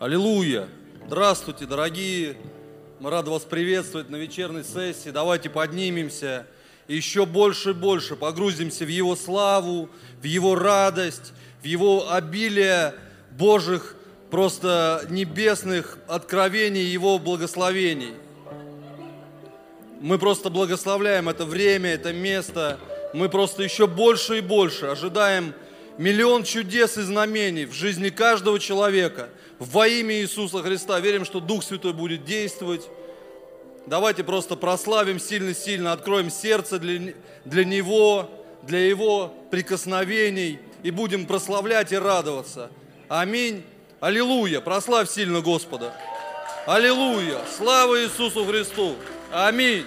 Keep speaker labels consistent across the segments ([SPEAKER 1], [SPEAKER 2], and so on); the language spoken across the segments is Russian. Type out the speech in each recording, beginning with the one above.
[SPEAKER 1] Аллилуйя! Здравствуйте, дорогие! Мы рады вас приветствовать на вечерней сессии. Давайте поднимемся и еще больше и больше погрузимся в Его славу, в Его радость, в Его обилие Божьих просто небесных откровений, Его благословений. Мы просто благословляем это время, это место. Мы просто еще больше и больше ожидаем миллион чудес и знамений в жизни каждого человека во имя Иисуса Христа. Верим, что Дух Святой будет действовать. Давайте просто прославим сильно-сильно, откроем сердце для, для Него, для Его прикосновений и будем прославлять и радоваться. Аминь. Аллилуйя. Прославь сильно Господа. Аллилуйя. Слава Иисусу Христу. Аминь.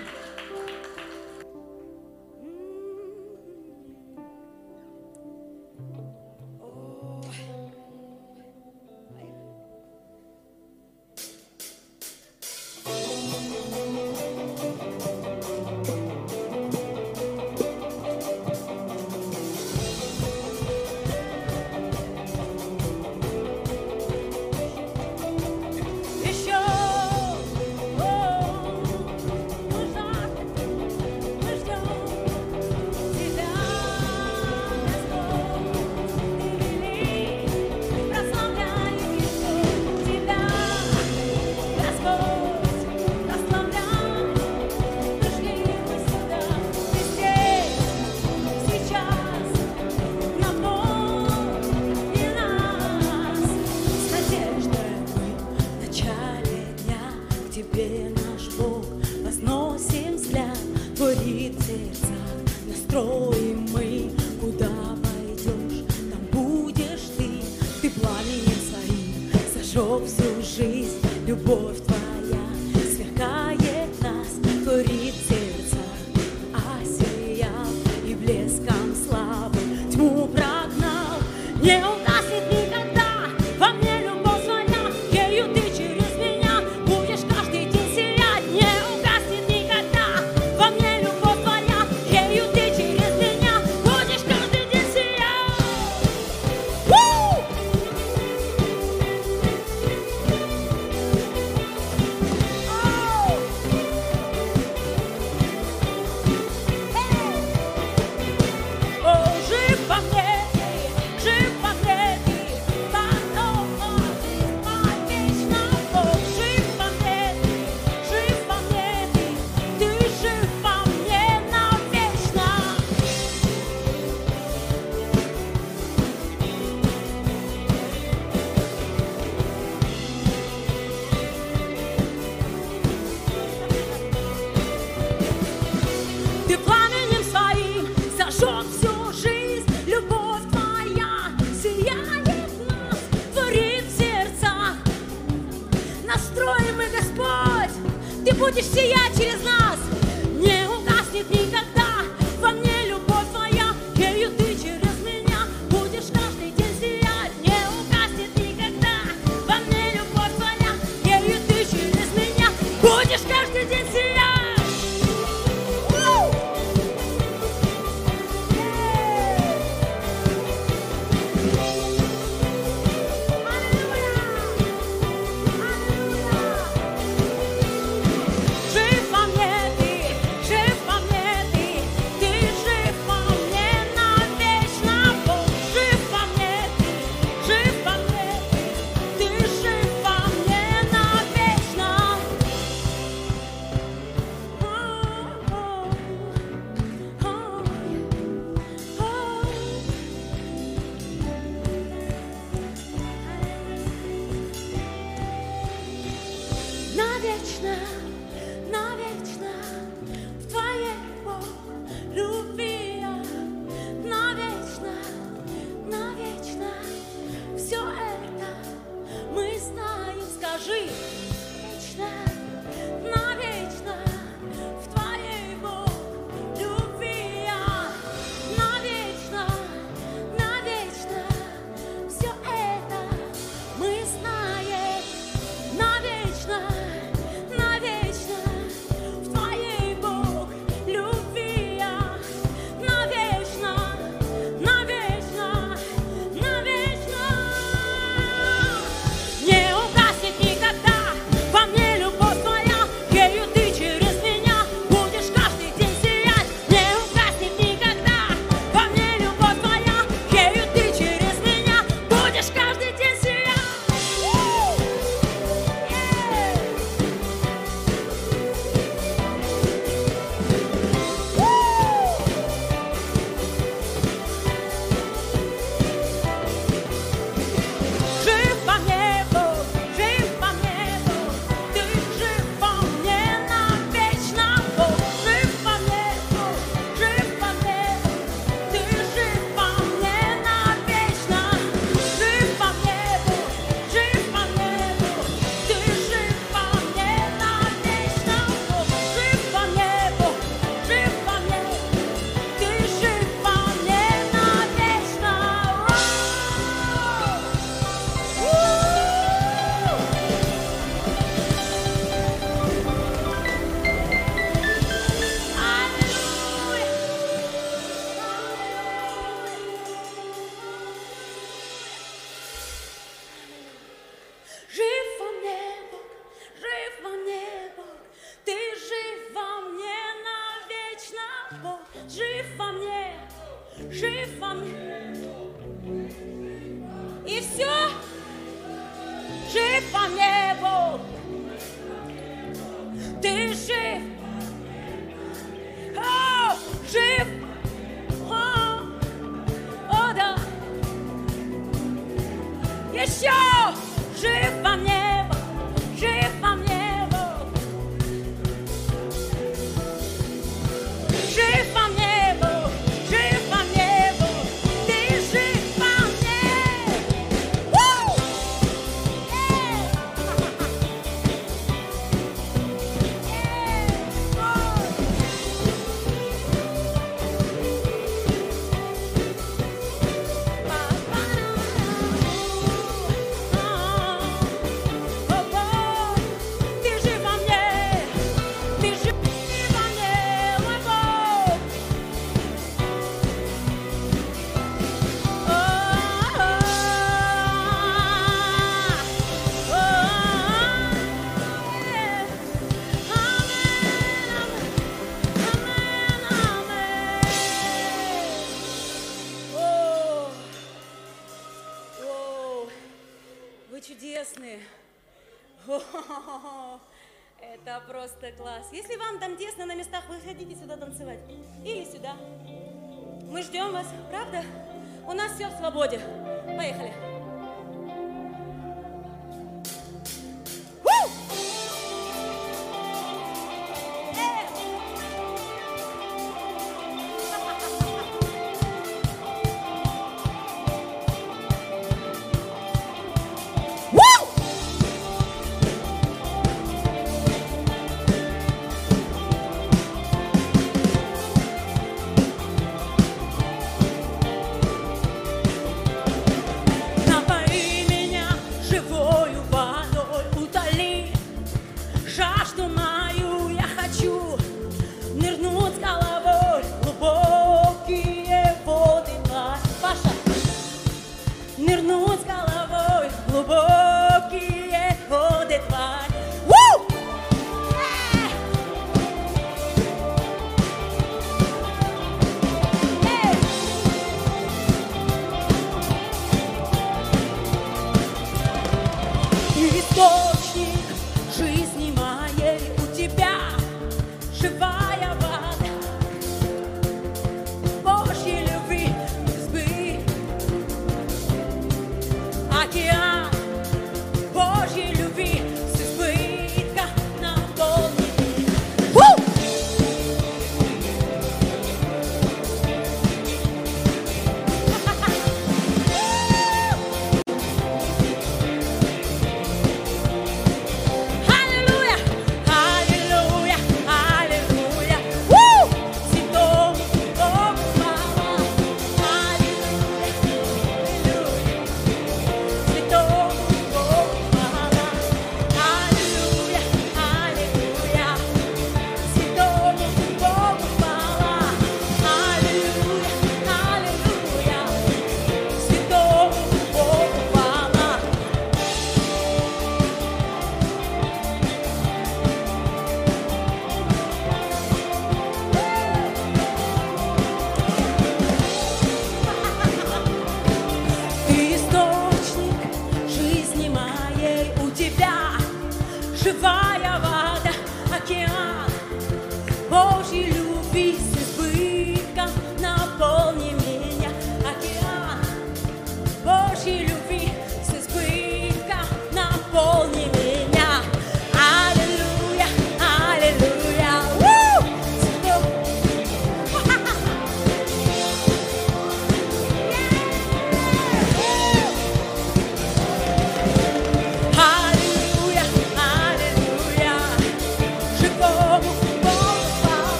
[SPEAKER 1] круто, класс. Если вам там тесно на местах, выходите сюда танцевать. Или сюда. Мы ждем вас, правда? У нас все в свободе. Поехали.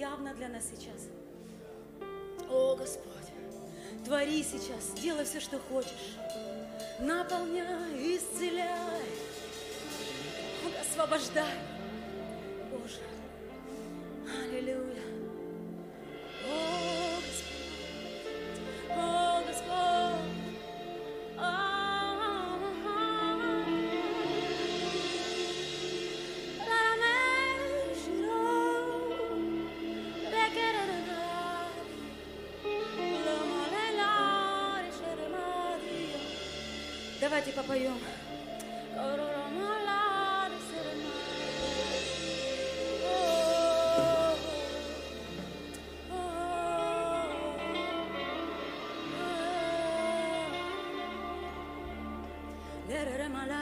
[SPEAKER 1] явно для нас сейчас. О, Господь, твори сейчас, делай все, что хочешь. Наполняй, исцеляй, освобождай. I'm Paramala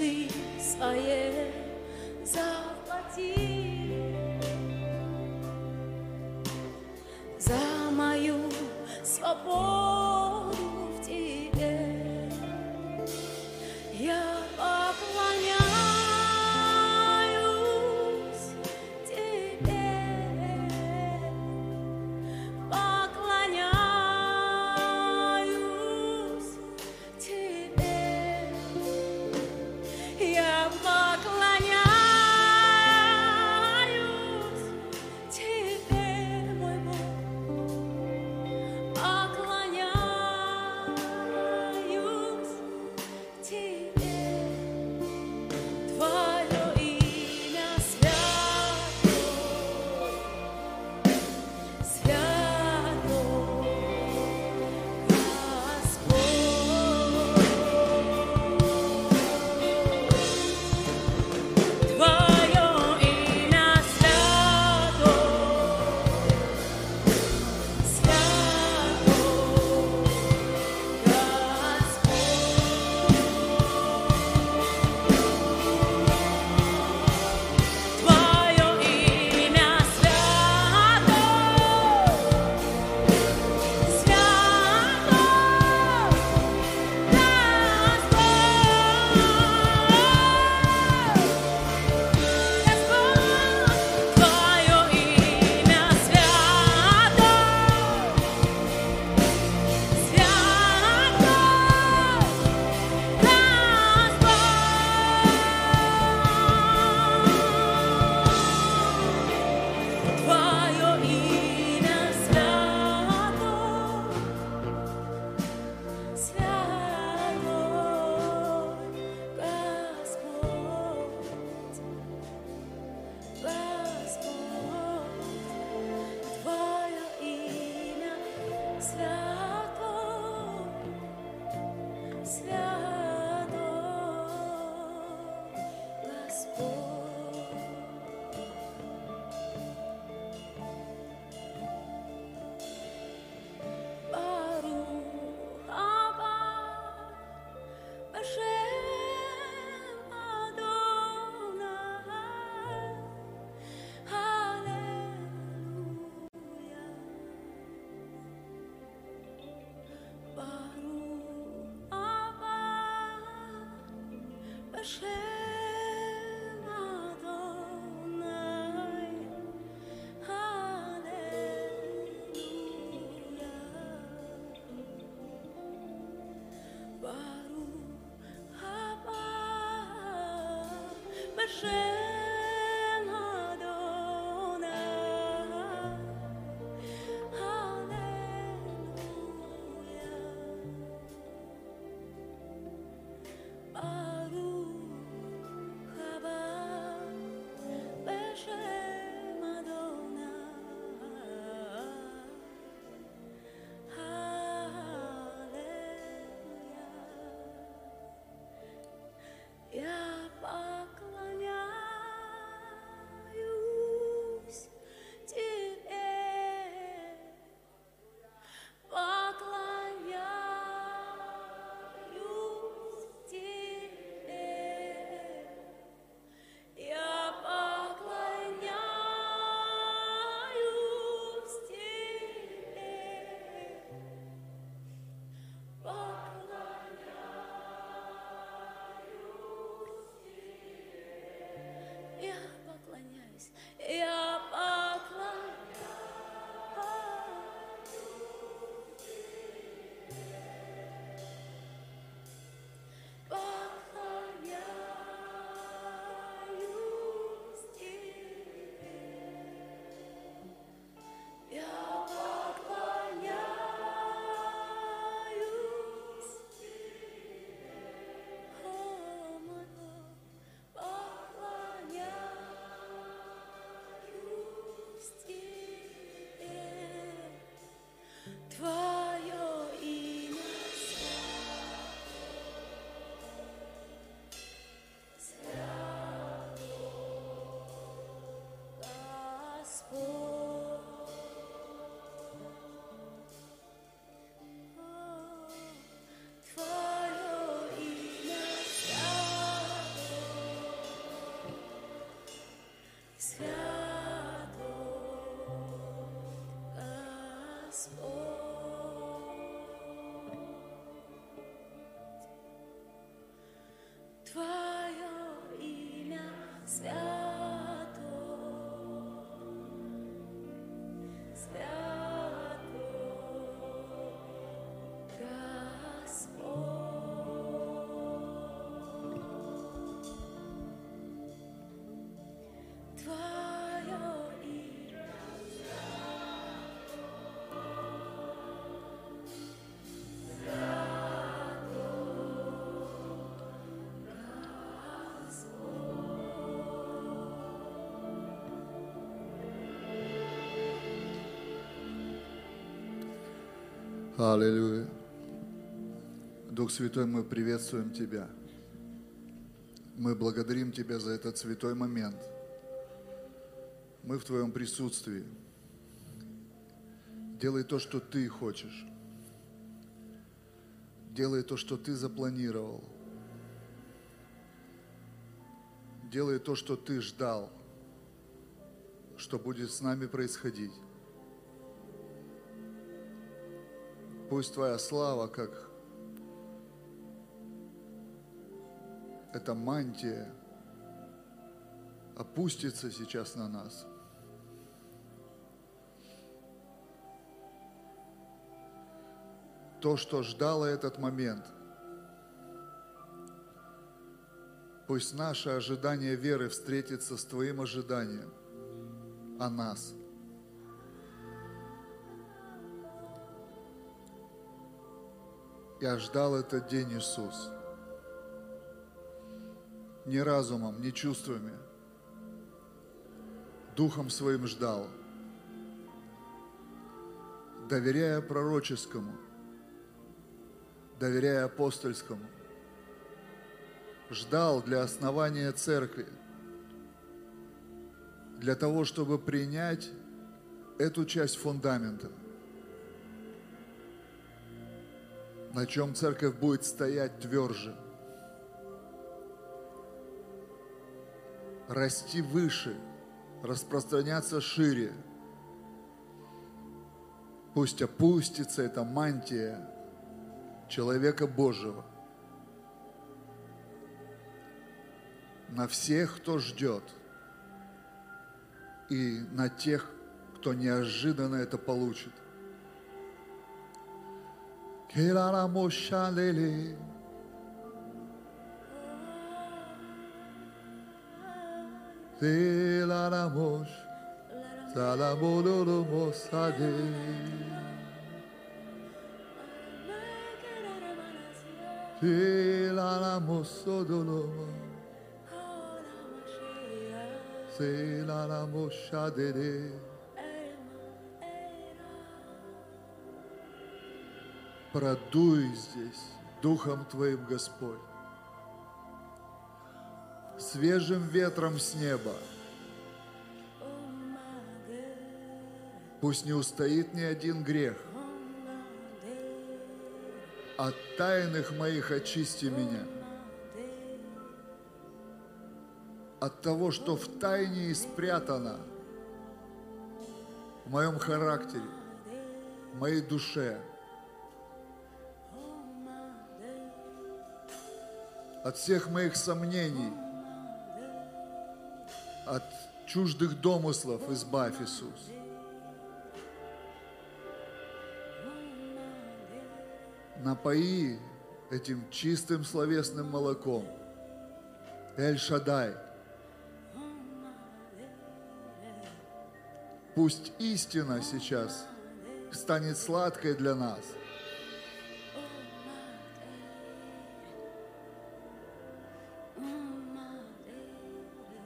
[SPEAKER 1] i svoje Твое имя свято,
[SPEAKER 2] Аллилуйя. Дух Святой, мы приветствуем Тебя. Мы благодарим Тебя за этот святой момент. Мы в Твоем присутствии. Делай то, что Ты хочешь. Делай то, что Ты запланировал. Делай то, что Ты ждал, что будет с нами происходить. Пусть Твоя слава, как эта мантия, опустится сейчас на нас. То, что ждало этот момент, пусть наше ожидание веры встретится с Твоим ожиданием о нас – Я ждал этот день, Иисус. Не разумом, не чувствами. Духом своим ждал. Доверяя пророческому, доверяя апостольскому. Ждал для основания церкви. Для того, чтобы принять эту часть фундамента – на чем церковь будет стоять тверже, расти выше, распространяться шире. Пусть опустится эта мантия, человека Божьего. на всех, кто ждет, и на тех, кто неожиданно это получит. Kelalamushalele. Telalamush. Salamololomosade. Telalamos Selalamos Shadere. Продуй здесь Духом Твоим, Господь, свежим ветром с неба. Пусть не устоит ни один грех. От тайных моих очисти меня. От того, что в тайне и спрятано в моем характере, в моей душе. От всех моих сомнений, от чуждых домыслов избавь, Иисус. напои этим чистым словесным молоком. Эль-Шадай. Пусть истина сейчас станет сладкой для нас.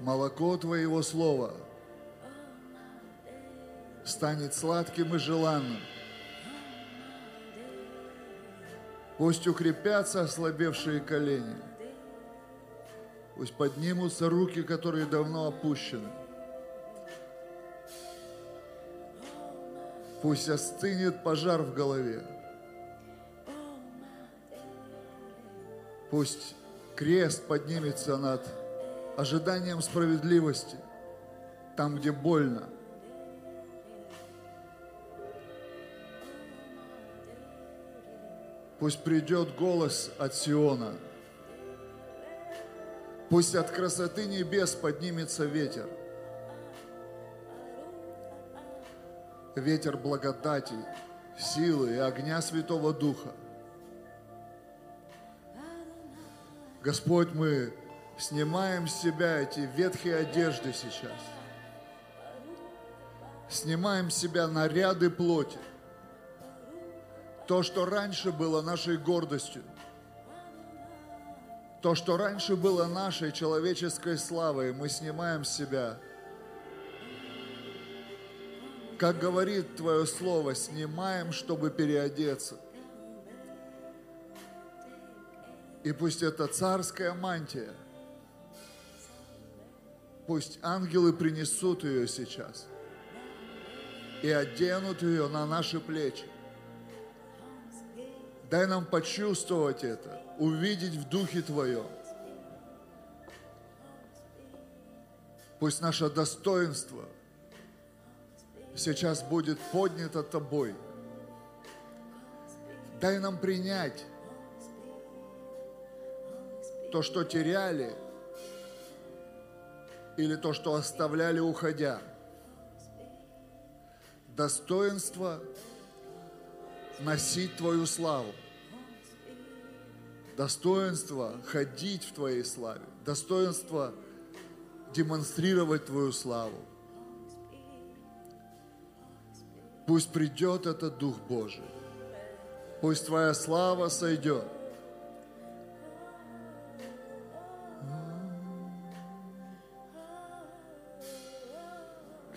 [SPEAKER 2] Молоко Твоего Слова станет сладким и желанным. Пусть укрепятся ослабевшие колени. Пусть поднимутся руки, которые давно опущены. Пусть остынет пожар в голове. Пусть крест поднимется над ожиданием справедливости, там, где больно – Пусть придет голос от Сиона. Пусть от красоты небес поднимется ветер. Ветер благодати, силы и огня Святого Духа. Господь, мы снимаем с себя эти ветхие одежды сейчас. Снимаем с себя наряды плоти то, что раньше было нашей гордостью, то, что раньше было нашей человеческой славой, мы снимаем с себя. Как говорит Твое Слово, снимаем, чтобы переодеться. И пусть это царская мантия, пусть ангелы принесут ее сейчас и оденут ее на наши плечи. Дай нам почувствовать это, увидеть в Духе Твоем. Пусть наше достоинство сейчас будет поднято Тобой. Дай нам принять то, что теряли, или то, что оставляли, уходя. Достоинство – носить Твою славу. Достоинство ходить в Твоей славе. Достоинство демонстрировать Твою славу. Пусть придет этот Дух Божий. Пусть Твоя слава сойдет.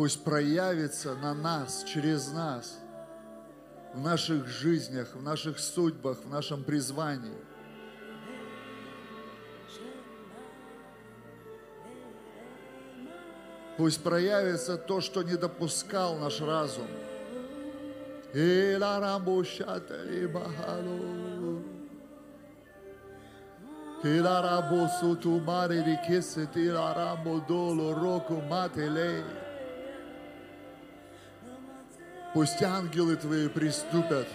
[SPEAKER 2] пусть проявится на нас, через нас, в наших жизнях, в наших судьбах, в нашем призвании. Пусть проявится то, что не допускал наш разум. Tila rabo sutu mare di kisse, tila rabo. Пусть ангелы Твои приступят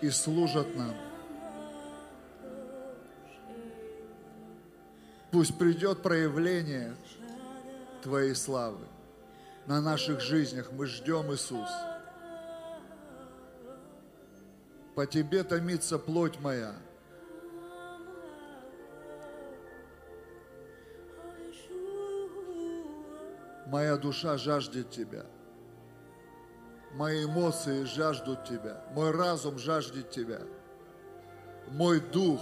[SPEAKER 2] и служат нам. Пусть придет проявление Твоей славы на наших жизнях. Мы ждем Иисус. По Тебе томится плоть моя. Моя душа жаждет Тебя. Мои эмоции жаждут Тебя. Мой разум жаждет Тебя. Мой дух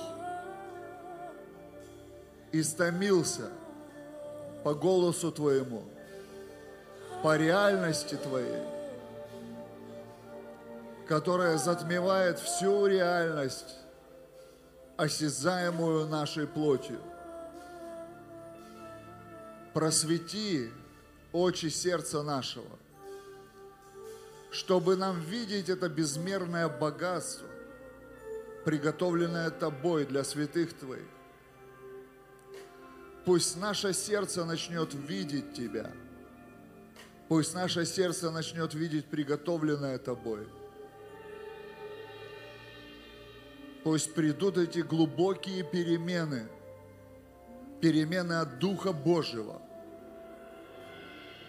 [SPEAKER 2] истомился по голосу Твоему, по реальности Твоей, которая затмевает всю реальность, осязаемую нашей плотью. Просвети очи сердца нашего, чтобы нам видеть это безмерное богатство, приготовленное Тобой для святых Твоих. Пусть наше сердце начнет видеть Тебя. Пусть наше сердце начнет видеть приготовленное Тобой. Пусть придут эти глубокие перемены, перемены от Духа Божьего,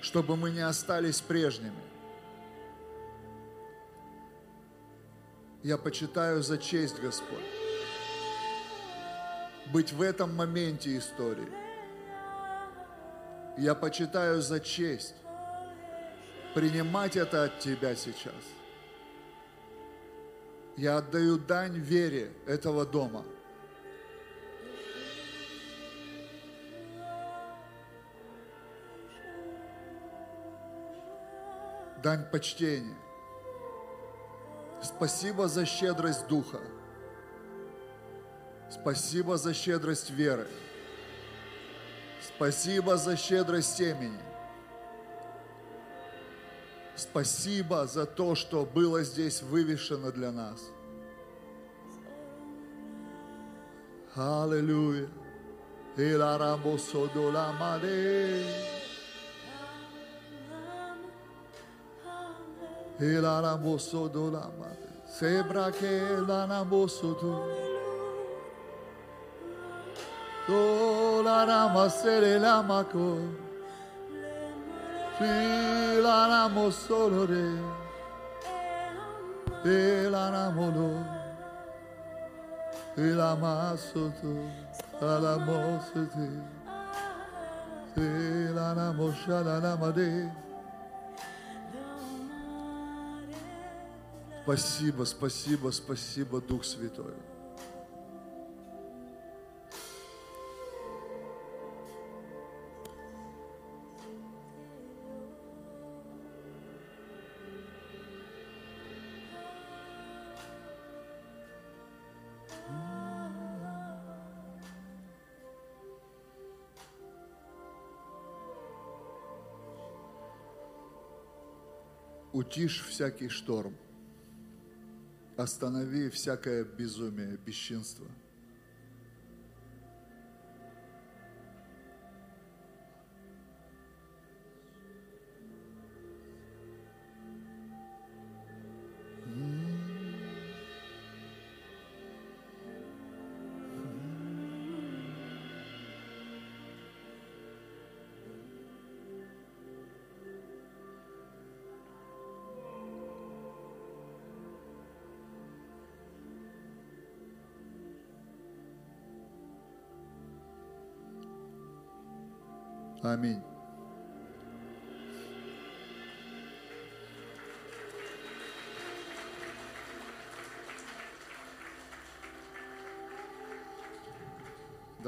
[SPEAKER 2] чтобы мы не остались прежними. Я почитаю за честь, Господь, быть в этом моменте истории. Я почитаю за честь принимать это от Тебя сейчас. Я отдаю дань вере этого дома. Дань почтения. Спасибо за щедрость Духа. Спасибо за щедрость веры. Спасибо за щедрость семени. Спасибо за то, что было здесь вывешено для нас. Аллилуйя. Sebra que la namoso tu. Do la rama sere la maco. Fi la ramo solo re. E la ramo lo. E la maso tu. La ramo se te. E la ramo shala la made. Спасибо, спасибо, спасибо, Дух Святой. Утишь всякий шторм. Останови всякое безумие, бесчинство.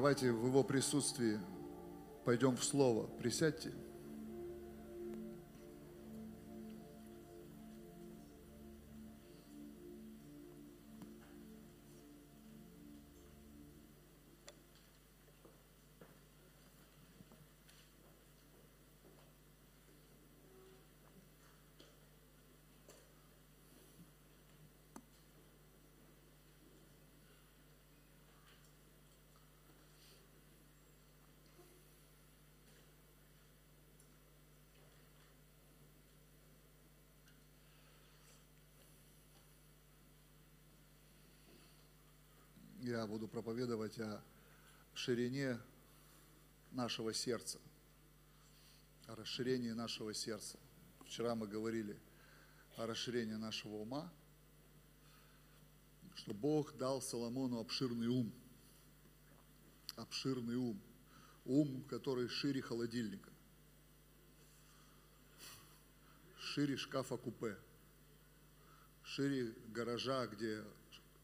[SPEAKER 2] Давайте в его присутствии пойдем в Слово. Присядьте. Я буду проповедовать о ширине нашего сердца, о расширении нашего сердца. Вчера мы говорили о расширении нашего ума, что Бог дал Соломону обширный ум. Обширный ум. Ум, который шире холодильника, шире шкафа купе, шире гаража, где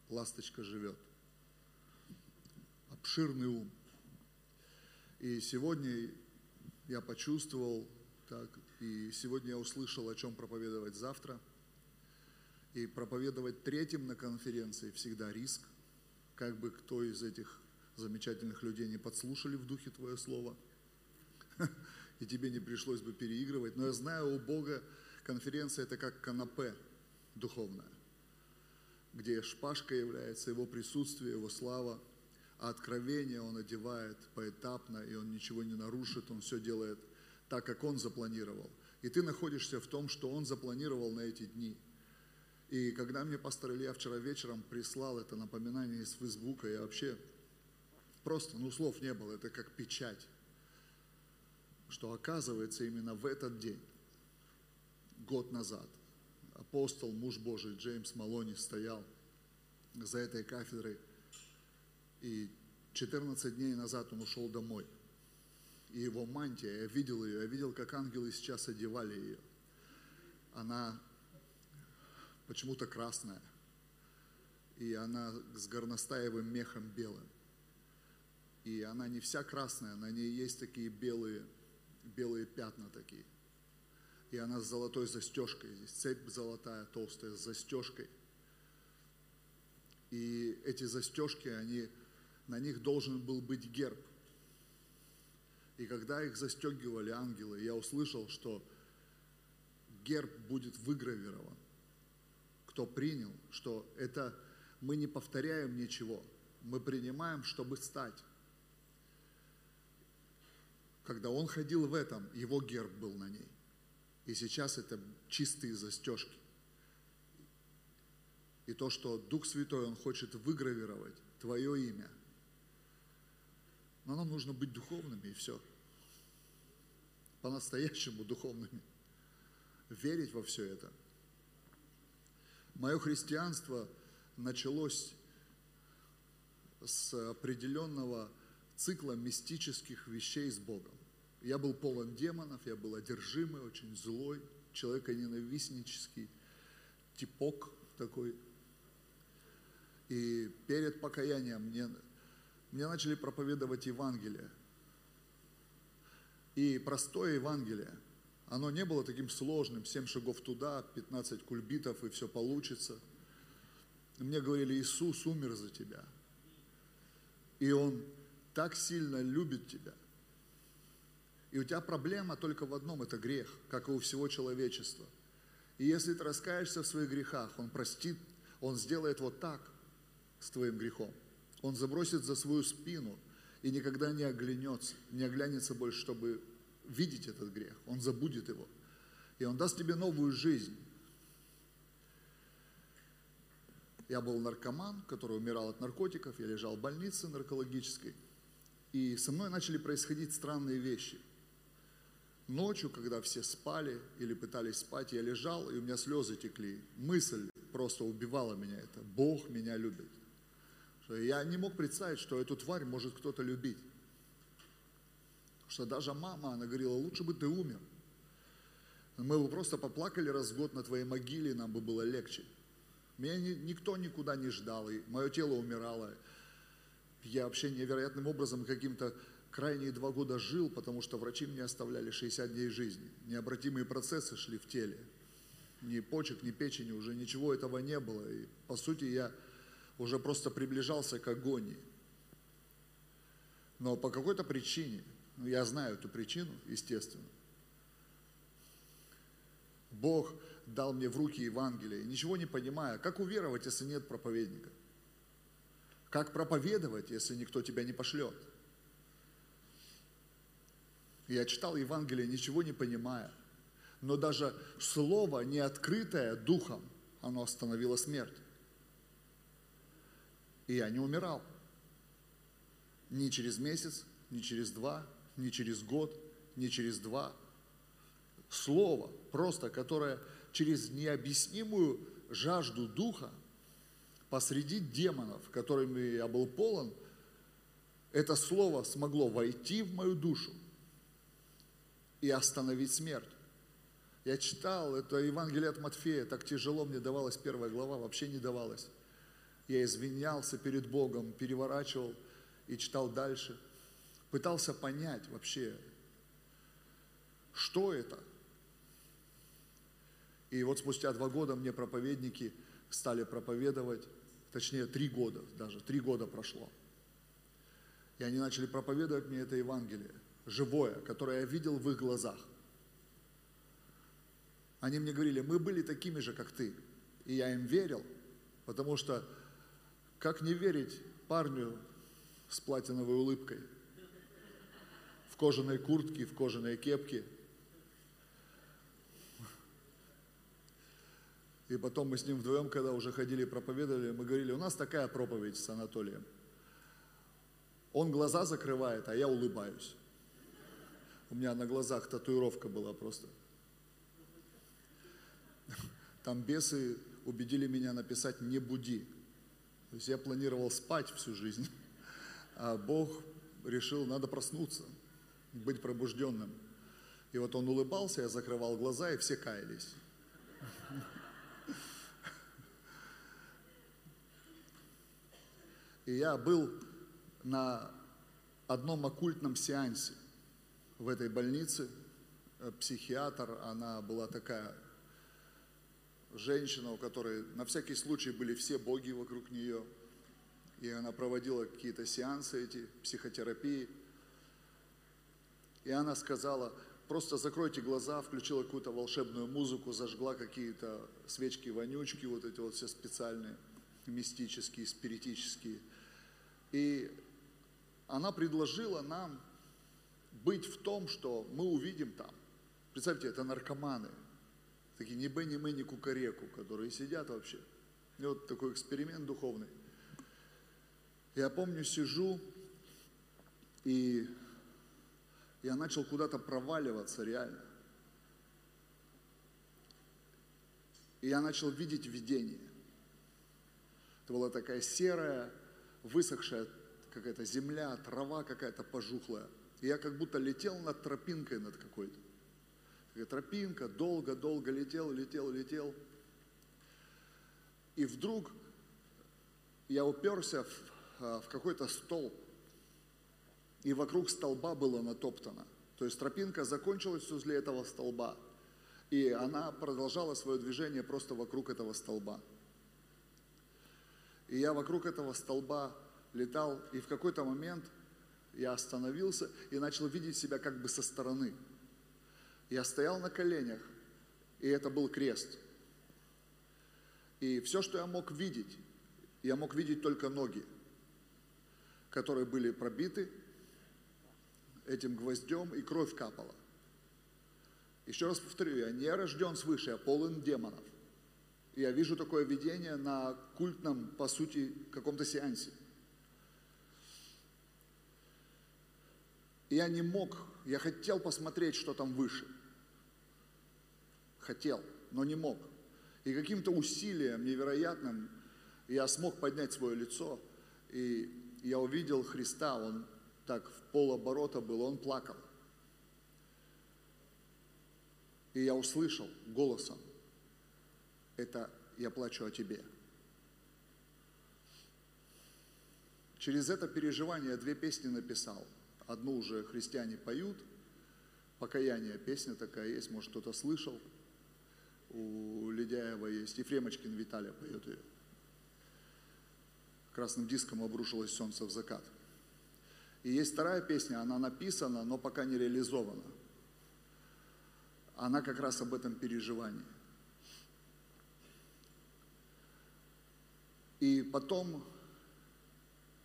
[SPEAKER 2] ласточка живет. Обширный ум. И сегодня я почувствовал, так, и сегодня я услышал, о чем проповедовать завтра. И проповедовать третьим на конференции всегда риск, как бы кто из этих замечательных людей не подслушали в духе Твое Слово, и тебе не пришлось бы переигрывать. Но я знаю, у Бога конференция это как канапе духовное, где шпажка является Его присутствие, Его слава, откровение Он одевает поэтапно, и Он ничего не нарушит, Он все делает так, как Он запланировал. И ты находишься в том, что Он запланировал на эти дни. И когда мне пастор Илья вчера вечером прислал это напоминание из Фейсбука, я вообще просто, ну слов не было, это как печать, что оказывается именно в этот день, год назад, апостол, муж Божий Джеймс Малони стоял за этой кафедрой, и 14 дней назад он ушел домой. И его мантия, я видел ее, я видел, как ангелы сейчас одевали ее. Она почему-то красная, и она с горностаевым мехом белым. И она не вся красная, на ней есть такие белые, белые пятна такие. И она с золотой застежкой, здесь цепь золотая, толстая, с застежкой. И эти застежки, они, на них должен был быть герб. И когда их застегивали ангелы, я услышал, что герб будет выгравирован. Кто принял, что это мы не повторяем ничего, мы принимаем, чтобы стать. Когда он ходил в этом, его герб был на ней. И сейчас это чистые застежки. И то, что Дух Святой, Он хочет выгравировать твое имя. Но нам нужно быть духовными и все. По-настоящему духовными. Верить во все это. Мое христианство началось с определенного цикла мистических вещей с Богом. Я был полон демонов, я был одержимый, очень злой, человеконенавистнический типок такой. И перед покаянием мне, мне начали проповедовать Евангелие. И простое Евангелие, оно не было таким сложным, 7 шагов туда, 15 кульбитов и все получится. Мне говорили, Иисус умер за тебя. И Он так сильно любит тебя. И у тебя проблема только в одном, это грех, как и у всего человечества. И если ты раскаешься в своих грехах, Он простит, Он сделает вот так с твоим грехом. Он забросит за свою спину и никогда не оглянется, не оглянется больше, чтобы видеть этот грех. Он забудет его. И Он даст тебе новую жизнь. Я был наркоман, который умирал от наркотиков, я лежал в больнице наркологической – и со мной начали происходить странные вещи. Ночью, когда все спали или пытались спать, я лежал, и у меня слезы текли. Мысль просто убивала меня это. Бог меня любит. Я не мог представить, что эту тварь может кто-то любить. Что даже мама, она говорила, лучше бы ты умер. Мы бы просто поплакали раз в год на твоей могиле, нам бы было легче. Меня никто никуда не ждал, и мое тело умирало. Я вообще невероятным образом каким-то крайние два года жил, потому что врачи мне оставляли 60 дней жизни. Необратимые процессы шли в теле. Ни почек, ни печени, уже ничего этого не было. И по сути я уже просто приближался к агонии. Но по какой-то причине, ну я знаю эту причину, естественно, Бог дал мне в руки Евангелие, ничего не понимая, как уверовать, если нет проповедника? Как проповедовать, если никто тебя не пошлет? Я читал Евангелие, ничего не понимая. Но даже слово, не открытое духом, оно остановило смерть. И я не умирал. Не через месяц, не через два, не через год, не через два. Слово просто, которое через необъяснимую жажду духа посреди демонов, которыми я был полон, это слово смогло войти в мою душу и остановить смерть. Я читал, это Евангелие от Матфея, так тяжело мне давалась первая глава, вообще не давалась. Я извинялся перед Богом, переворачивал и читал дальше. Пытался понять вообще, что это. И вот спустя два года мне проповедники стали проповедовать, точнее три года даже, три года прошло. И они начали проповедовать мне это Евангелие, живое, которое я видел в их глазах. Они мне говорили, мы были такими же, как ты. И я им верил, потому что как не верить парню с платиновой улыбкой, в кожаной куртке, в кожаной кепке. И потом мы с ним вдвоем, когда уже ходили и проповедовали, мы говорили, у нас такая проповедь с Анатолием. Он глаза закрывает, а я улыбаюсь. У меня на глазах татуировка была просто. Там бесы убедили меня написать «не буди». То есть я планировал спать всю жизнь, а Бог решил, надо проснуться, быть пробужденным. И вот он улыбался, я закрывал глаза, и все каялись. И я был на одном оккультном сеансе в этой больнице. Психиатр, она была такая женщина, у которой на всякий случай были все боги вокруг нее. И она проводила какие-то сеансы эти, психотерапии. И она сказала, просто закройте глаза, включила какую-то волшебную музыку, зажгла какие-то свечки-вонючки, вот эти вот все специальные, мистические, спиритические. И она предложила нам быть в том, что мы увидим там. Представьте, это наркоманы – такие ни бы, ни мы, ни кукареку, которые сидят вообще. И вот такой эксперимент духовный. Я помню, сижу, и я начал куда-то проваливаться реально. И я начал видеть видение. Это была такая серая, высохшая какая-то земля, трава какая-то пожухлая. И я как будто летел над тропинкой над какой-то тропинка, долго-долго летел, летел, летел. И вдруг я уперся в, а, в какой-то столб, и вокруг столба было натоптано. То есть тропинка закончилась возле этого столба, и она продолжала свое движение просто вокруг этого столба. И я вокруг этого столба летал, и в какой-то момент я остановился и начал видеть себя как бы со стороны – я стоял на коленях, и это был крест. И все, что я мог видеть, я мог видеть только ноги, которые были пробиты этим гвоздем, и кровь капала. Еще раз повторю, я не рожден свыше, я полон демонов. Я вижу такое видение на культном, по сути, каком-то сеансе. Я не мог, я хотел посмотреть, что там выше хотел, но не мог. И каким-то усилием невероятным я смог поднять свое лицо, и я увидел Христа, он так в полоборота был, он плакал. И я услышал голосом, это я плачу о тебе. Через это переживание я две песни написал. Одну уже христиане поют, покаяние, песня такая есть, может кто-то слышал – у Ледяева есть, Ефремочкин Виталия поет ее. Красным диском обрушилось солнце в закат. И есть вторая песня, она написана, но пока не реализована. Она как раз об этом переживании. И потом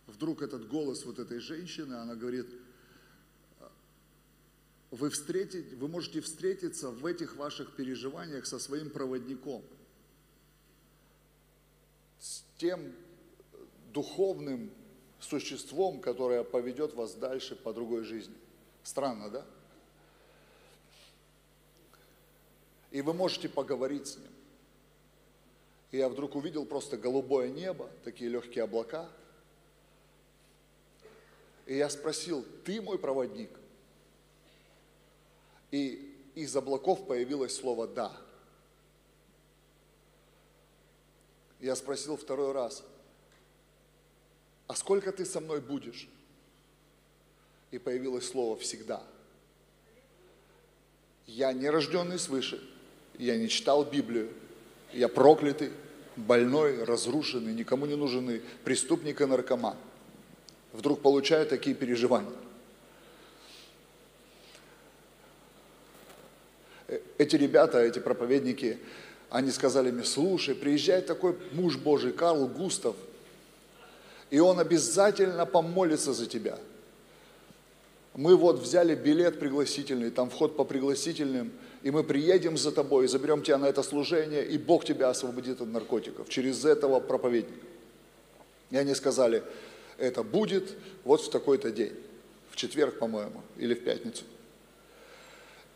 [SPEAKER 2] вдруг этот голос вот этой женщины, она говорит – вы, встретить, вы можете встретиться в этих ваших переживаниях со своим проводником, с тем духовным существом, которое поведет вас дальше по другой жизни. Странно, да? И вы можете поговорить с ним. И я вдруг увидел просто голубое небо, такие легкие облака. И я спросил, ты мой проводник? И из облаков появилось слово «да». Я спросил второй раз, а сколько ты со мной будешь? И появилось слово «всегда». Я не рожденный свыше, я не читал Библию, я проклятый, больной, разрушенный, никому не нужный преступник и наркоман. Вдруг получаю такие переживания. Эти ребята, эти проповедники, они сказали мне, слушай, приезжает такой муж Божий, Карл Густав, и он обязательно помолится за тебя. Мы вот взяли билет пригласительный, там вход по пригласительным, и мы приедем за тобой, заберем тебя на это служение, и Бог тебя освободит от наркотиков через этого проповедника. И они сказали, это будет вот в такой-то день, в четверг, по-моему, или в пятницу.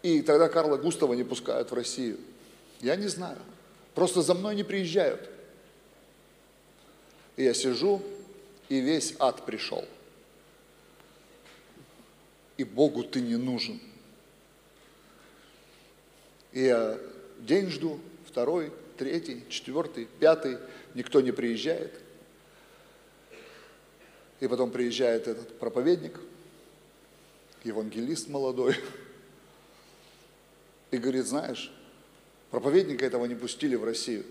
[SPEAKER 2] И тогда Карла Густава не пускают в Россию. Я не знаю. Просто за мной не приезжают. И я сижу, и весь ад пришел. И Богу ты не нужен. И я день жду, второй, третий, четвертый, пятый, никто не приезжает. И потом приезжает этот проповедник, евангелист молодой, и говорит, знаешь, Проповедника этого не пустили в Россию.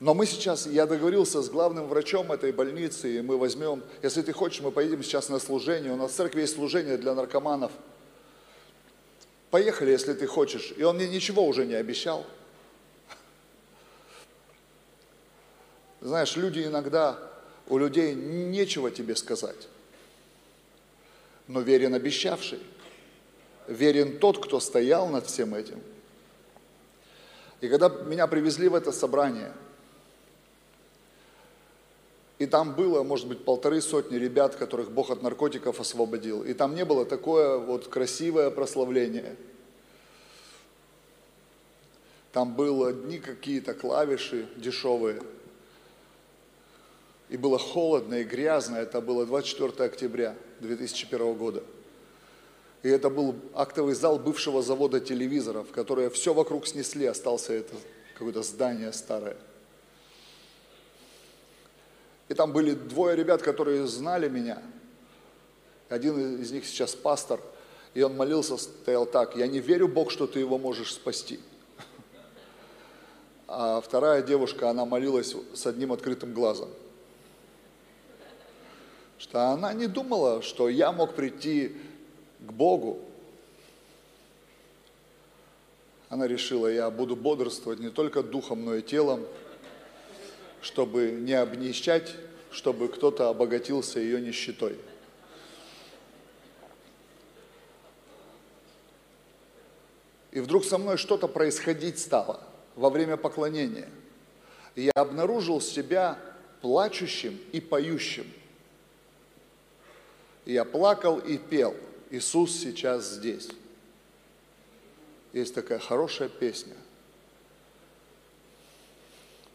[SPEAKER 2] Но мы сейчас, я договорился с главным врачом этой больницы, и мы возьмем, если ты хочешь, мы поедем сейчас на служение. У нас в церкви есть служение для наркоманов. Поехали, если ты хочешь. И он мне ничего уже не обещал. Знаешь, люди иногда, у людей нечего тебе сказать, но верен обещавший верен тот, кто стоял над всем этим. И когда меня привезли в это собрание, и там было, может быть, полторы сотни ребят, которых Бог от наркотиков освободил. И там не было такое вот красивое прославление. Там было одни какие-то клавиши дешевые. И было холодно и грязно. Это было 24 октября 2001 года. И это был актовый зал бывшего завода телевизоров, которые все вокруг снесли, остался это какое-то здание старое. И там были двое ребят, которые знали меня. Один из них сейчас пастор, и он молился, стоял так, я не верю, Бог, что ты его можешь спасти. А вторая девушка, она молилась с одним открытым глазом. Что она не думала, что я мог прийти к Богу, она решила, я буду бодрствовать не только духом, но и телом, чтобы не обнищать, чтобы кто-то обогатился ее нищетой. И вдруг со мной что-то происходить стало во время поклонения. Я обнаружил себя плачущим и поющим. Я плакал и пел – Иисус сейчас здесь. Есть такая хорошая песня.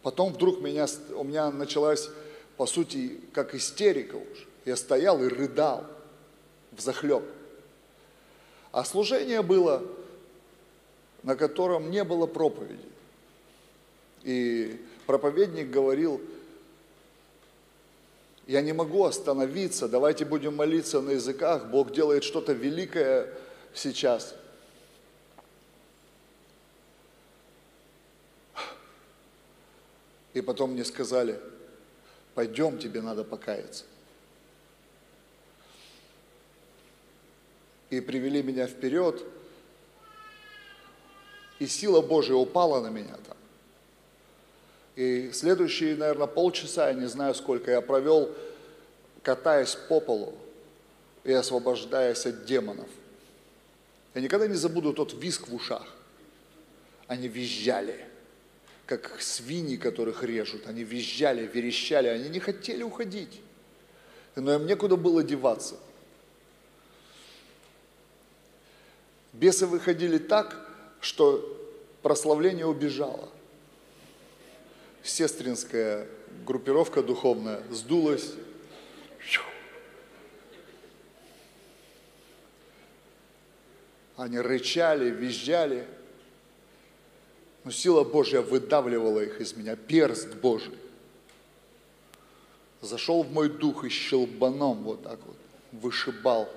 [SPEAKER 2] Потом вдруг меня, у меня началась, по сути, как истерика уж. Я стоял и рыдал в захлеб. А служение было, на котором не было проповеди. И проповедник говорил, я не могу остановиться, давайте будем молиться на языках, Бог делает что-то великое сейчас. И потом мне сказали, пойдем, тебе надо покаяться. И привели меня вперед, и сила Божия упала на меня там. И следующие, наверное, полчаса, я не знаю сколько, я провел, катаясь по полу и освобождаясь от демонов. Я никогда не забуду тот виск в ушах. Они визжали. как свиньи, которых режут. Они визжали, верещали, они не хотели уходить. Но им некуда было деваться. Бесы выходили так, что прославление убежало. Сестринская группировка духовная сдулась. Они рычали, визжали. Но сила Божья выдавливала их из меня, перст Божий. Зашел в мой дух и щелбаном вот так вот вышибал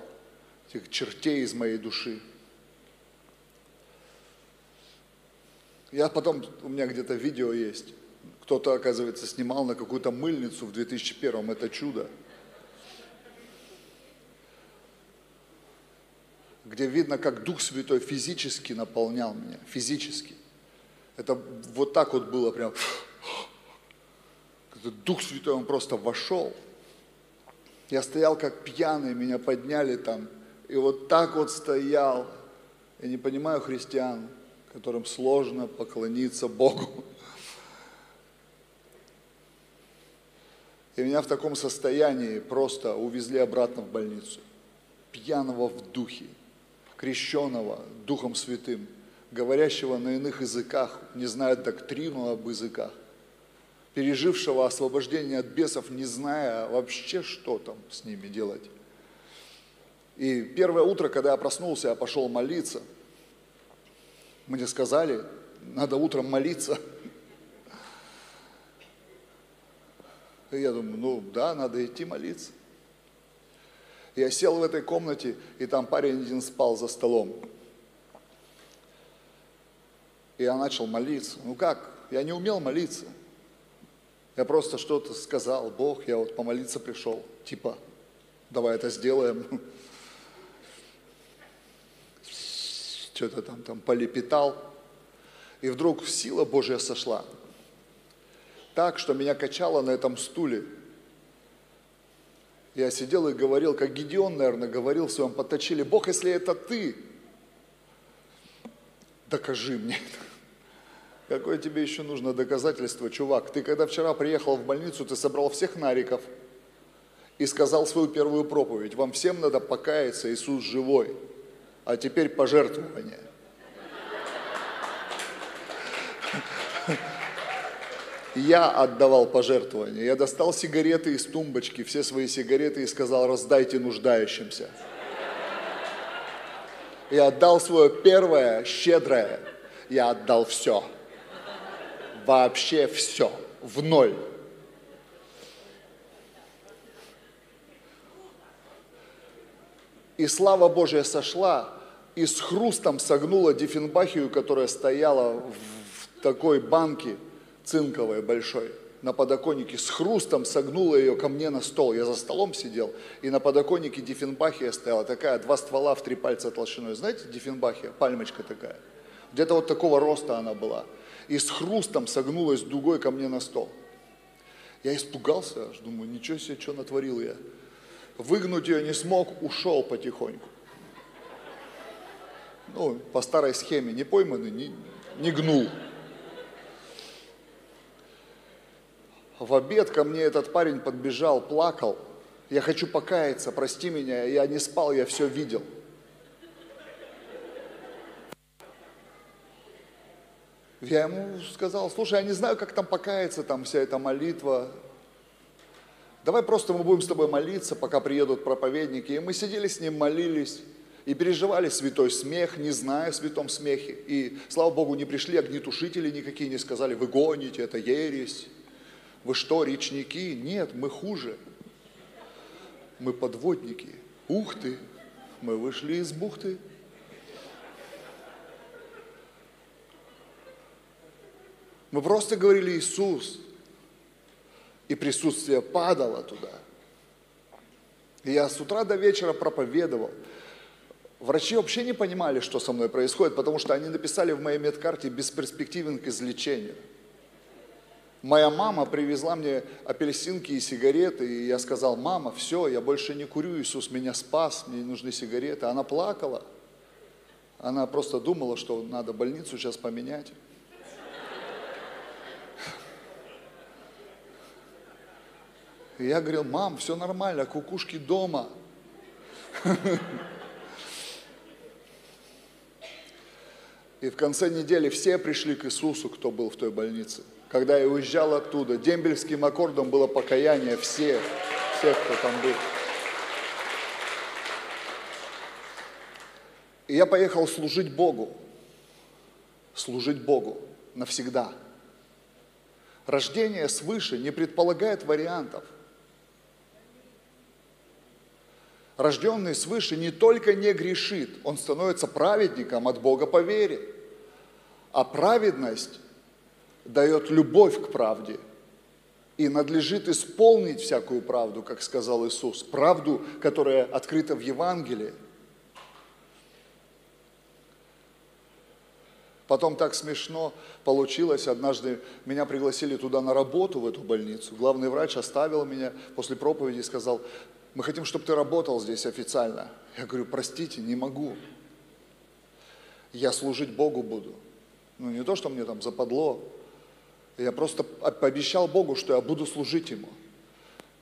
[SPEAKER 2] этих чертей из моей души. Я потом, у меня где-то видео есть, кто-то, оказывается, снимал на какую-то мыльницу в 2001 это чудо. Где видно, как Дух Святой физически наполнял меня, физически. Это вот так вот было прям. Дух Святой, он просто вошел. Я стоял как пьяный, меня подняли там. И вот так вот стоял. Я не понимаю христиан, которым сложно поклониться Богу. И меня в таком состоянии просто увезли обратно в больницу. Пьяного в духе, крещенного Духом Святым, говорящего на иных языках, не зная доктрину об языках, пережившего освобождение от бесов, не зная вообще, что там с ними делать. И первое утро, когда я проснулся, я пошел молиться – мне сказали, надо утром молиться. И я думаю, ну да, надо идти молиться. Я сел в этой комнате, и там парень один спал за столом. И я начал молиться. Ну как? Я не умел молиться. Я просто что-то сказал, Бог, я вот помолиться пришел. Типа, давай это сделаем. что-то там, там полепетал. И вдруг сила Божья сошла. Так, что меня качало на этом стуле. Я сидел и говорил, как Гедеон, наверное, говорил в своем поточили, Бог, если это ты, докажи мне. Какое тебе еще нужно доказательство, чувак? Ты когда вчера приехал в больницу, ты собрал всех нариков и сказал свою первую проповедь. Вам всем надо покаяться, Иисус живой а теперь пожертвование. Я отдавал пожертвования. Я достал сигареты из тумбочки, все свои сигареты и сказал, раздайте нуждающимся. Я отдал свое первое, щедрое. Я отдал все. Вообще все. В ноль. И слава Божья сошла, и с хрустом согнула Диффенбахию, которая стояла в такой банке цинковой большой на подоконнике, с хрустом согнула ее ко мне на стол. Я за столом сидел, и на подоконнике Диффенбахия стояла такая, два ствола в три пальца толщиной. Знаете, Диффенбахия, пальмочка такая. Где-то вот такого роста она была. И с хрустом согнулась дугой ко мне на стол. Я испугался, думаю, ничего себе, что натворил я выгнуть ее не смог, ушел потихоньку. Ну, по старой схеме, не пойманный, не, не гнул. В обед ко мне этот парень подбежал, плакал. Я хочу покаяться, прости меня, я не спал, я все видел. Я ему сказал, слушай, я не знаю, как там покаяться, там вся эта молитва, Давай просто мы будем с тобой молиться, пока приедут проповедники. И мы сидели с ним, молились и переживали святой смех, не зная о святом смехе. И, слава Богу, не пришли огнетушители никакие, не сказали, вы гоните, это ересь. Вы что, речники? Нет, мы хуже. Мы подводники. Ух ты, мы вышли из бухты. Мы просто говорили, Иисус, и присутствие падало туда. И я с утра до вечера проповедовал. Врачи вообще не понимали, что со мной происходит, потому что они написали в моей медкарте бесперспективен к излечению. Моя мама привезла мне апельсинки и сигареты, и я сказал, мама, все, я больше не курю, Иисус меня спас, мне не нужны сигареты. Она плакала. Она просто думала, что надо больницу сейчас поменять. И я говорил, мам, все нормально, кукушки дома. И в конце недели все пришли к Иисусу, кто был в той больнице. Когда я уезжал оттуда, дембельским аккордом было покаяние все, всех, кто там был. И я поехал служить Богу. Служить Богу навсегда. Рождение свыше не предполагает вариантов. Рожденный свыше не только не грешит, он становится праведником от Бога по вере. А праведность дает любовь к правде. И надлежит исполнить всякую правду, как сказал Иисус. Правду, которая открыта в Евангелии. Потом так смешно получилось. Однажды меня пригласили туда на работу, в эту больницу. Главный врач оставил меня после проповеди и сказал, мы хотим, чтобы ты работал здесь официально. Я говорю, простите, не могу. Я служить Богу буду. Ну, не то, что мне там западло. Я просто пообещал Богу, что я буду служить Ему.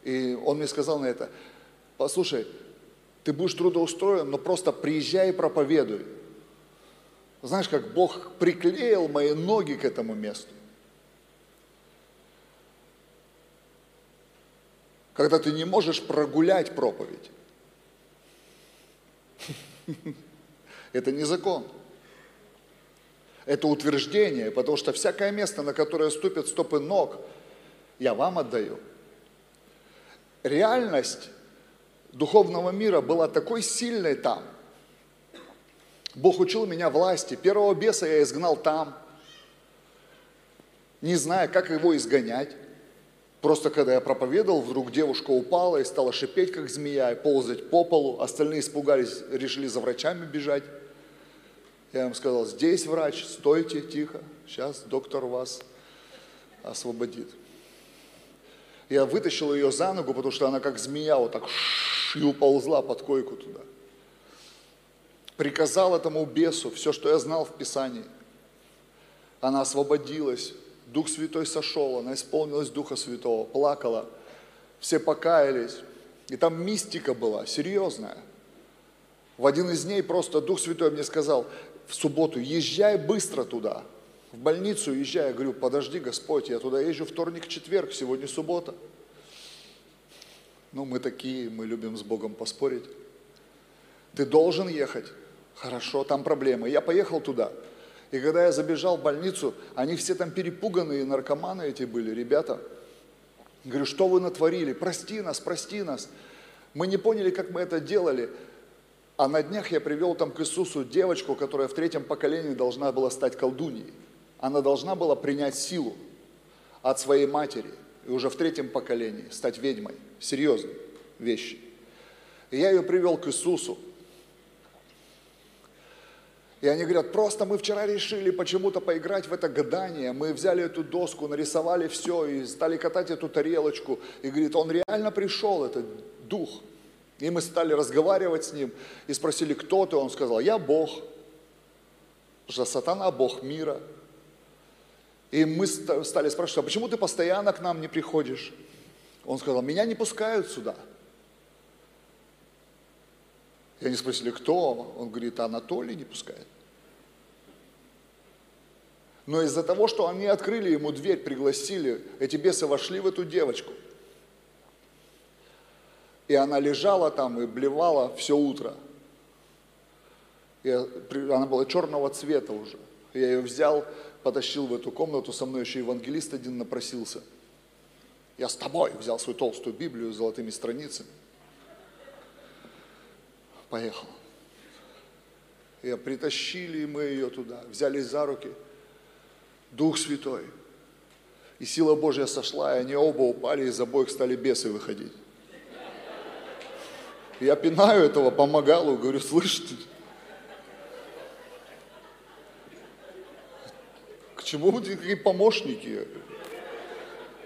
[SPEAKER 2] И он мне сказал на это, послушай, ты будешь трудоустроен, но просто приезжай и проповедуй. Знаешь, как Бог приклеил мои ноги к этому месту. когда ты не можешь прогулять проповедь. Это не закон. Это утверждение, потому что всякое место, на которое ступят стопы ног, я вам отдаю. Реальность духовного мира была такой сильной там. Бог учил меня власти. Первого беса я изгнал там, не зная, как его изгонять. Просто когда я проповедовал, вдруг девушка упала и стала шипеть, как змея, и ползать по полу. Остальные испугались, решили за врачами бежать. Я им сказал, здесь врач, стойте тихо, сейчас доктор вас освободит. Я вытащил ее за ногу, потому что она как змея вот так и уползла под койку туда. Приказал этому бесу все, что я знал в Писании. Она освободилась, Дух Святой сошел, она исполнилась Духа Святого, плакала, все покаялись. И там мистика была, серьезная. В один из дней просто Дух Святой мне сказал, в субботу, езжай быстро туда, в больницу езжай. Я говорю, подожди, Господь, я туда езжу вторник, четверг, сегодня суббота. Ну, мы такие, мы любим с Богом поспорить. Ты должен ехать. Хорошо, там проблемы. Я поехал туда. И когда я забежал в больницу, они все там перепуганные, наркоманы эти были, ребята. Говорю, что вы натворили? Прости нас, прости нас. Мы не поняли, как мы это делали. А на днях я привел там к Иисусу девочку, которая в третьем поколении должна была стать колдуньей. Она должна была принять силу от своей матери и уже в третьем поколении стать ведьмой. Серьезно, вещи. И я ее привел к Иисусу. И они говорят, просто мы вчера решили почему-то поиграть в это гадание. Мы взяли эту доску, нарисовали все и стали катать эту тарелочку. И говорит, он реально пришел, этот дух. И мы стали разговаривать с ним и спросили, кто ты? Он сказал, я Бог. Потому что сатана Бог мира. И мы стали спрашивать, а почему ты постоянно к нам не приходишь? Он сказал, меня не пускают сюда. И они спросили, кто? Он говорит, Анатолий не пускает. Но из-за того, что они открыли ему дверь, пригласили, эти бесы вошли в эту девочку. И она лежала там и блевала все утро. И она была черного цвета уже. Я ее взял, потащил в эту комнату, со мной еще евангелист один напросился. Я с тобой взял свою толстую Библию с золотыми страницами поехал. И притащили мы ее туда, взяли за руки. Дух Святой. И сила Божья сошла, и они оба упали, и из обоих стали бесы выходить. Я пинаю этого помогал, говорю, слышь, ты, к чему вы такие помощники?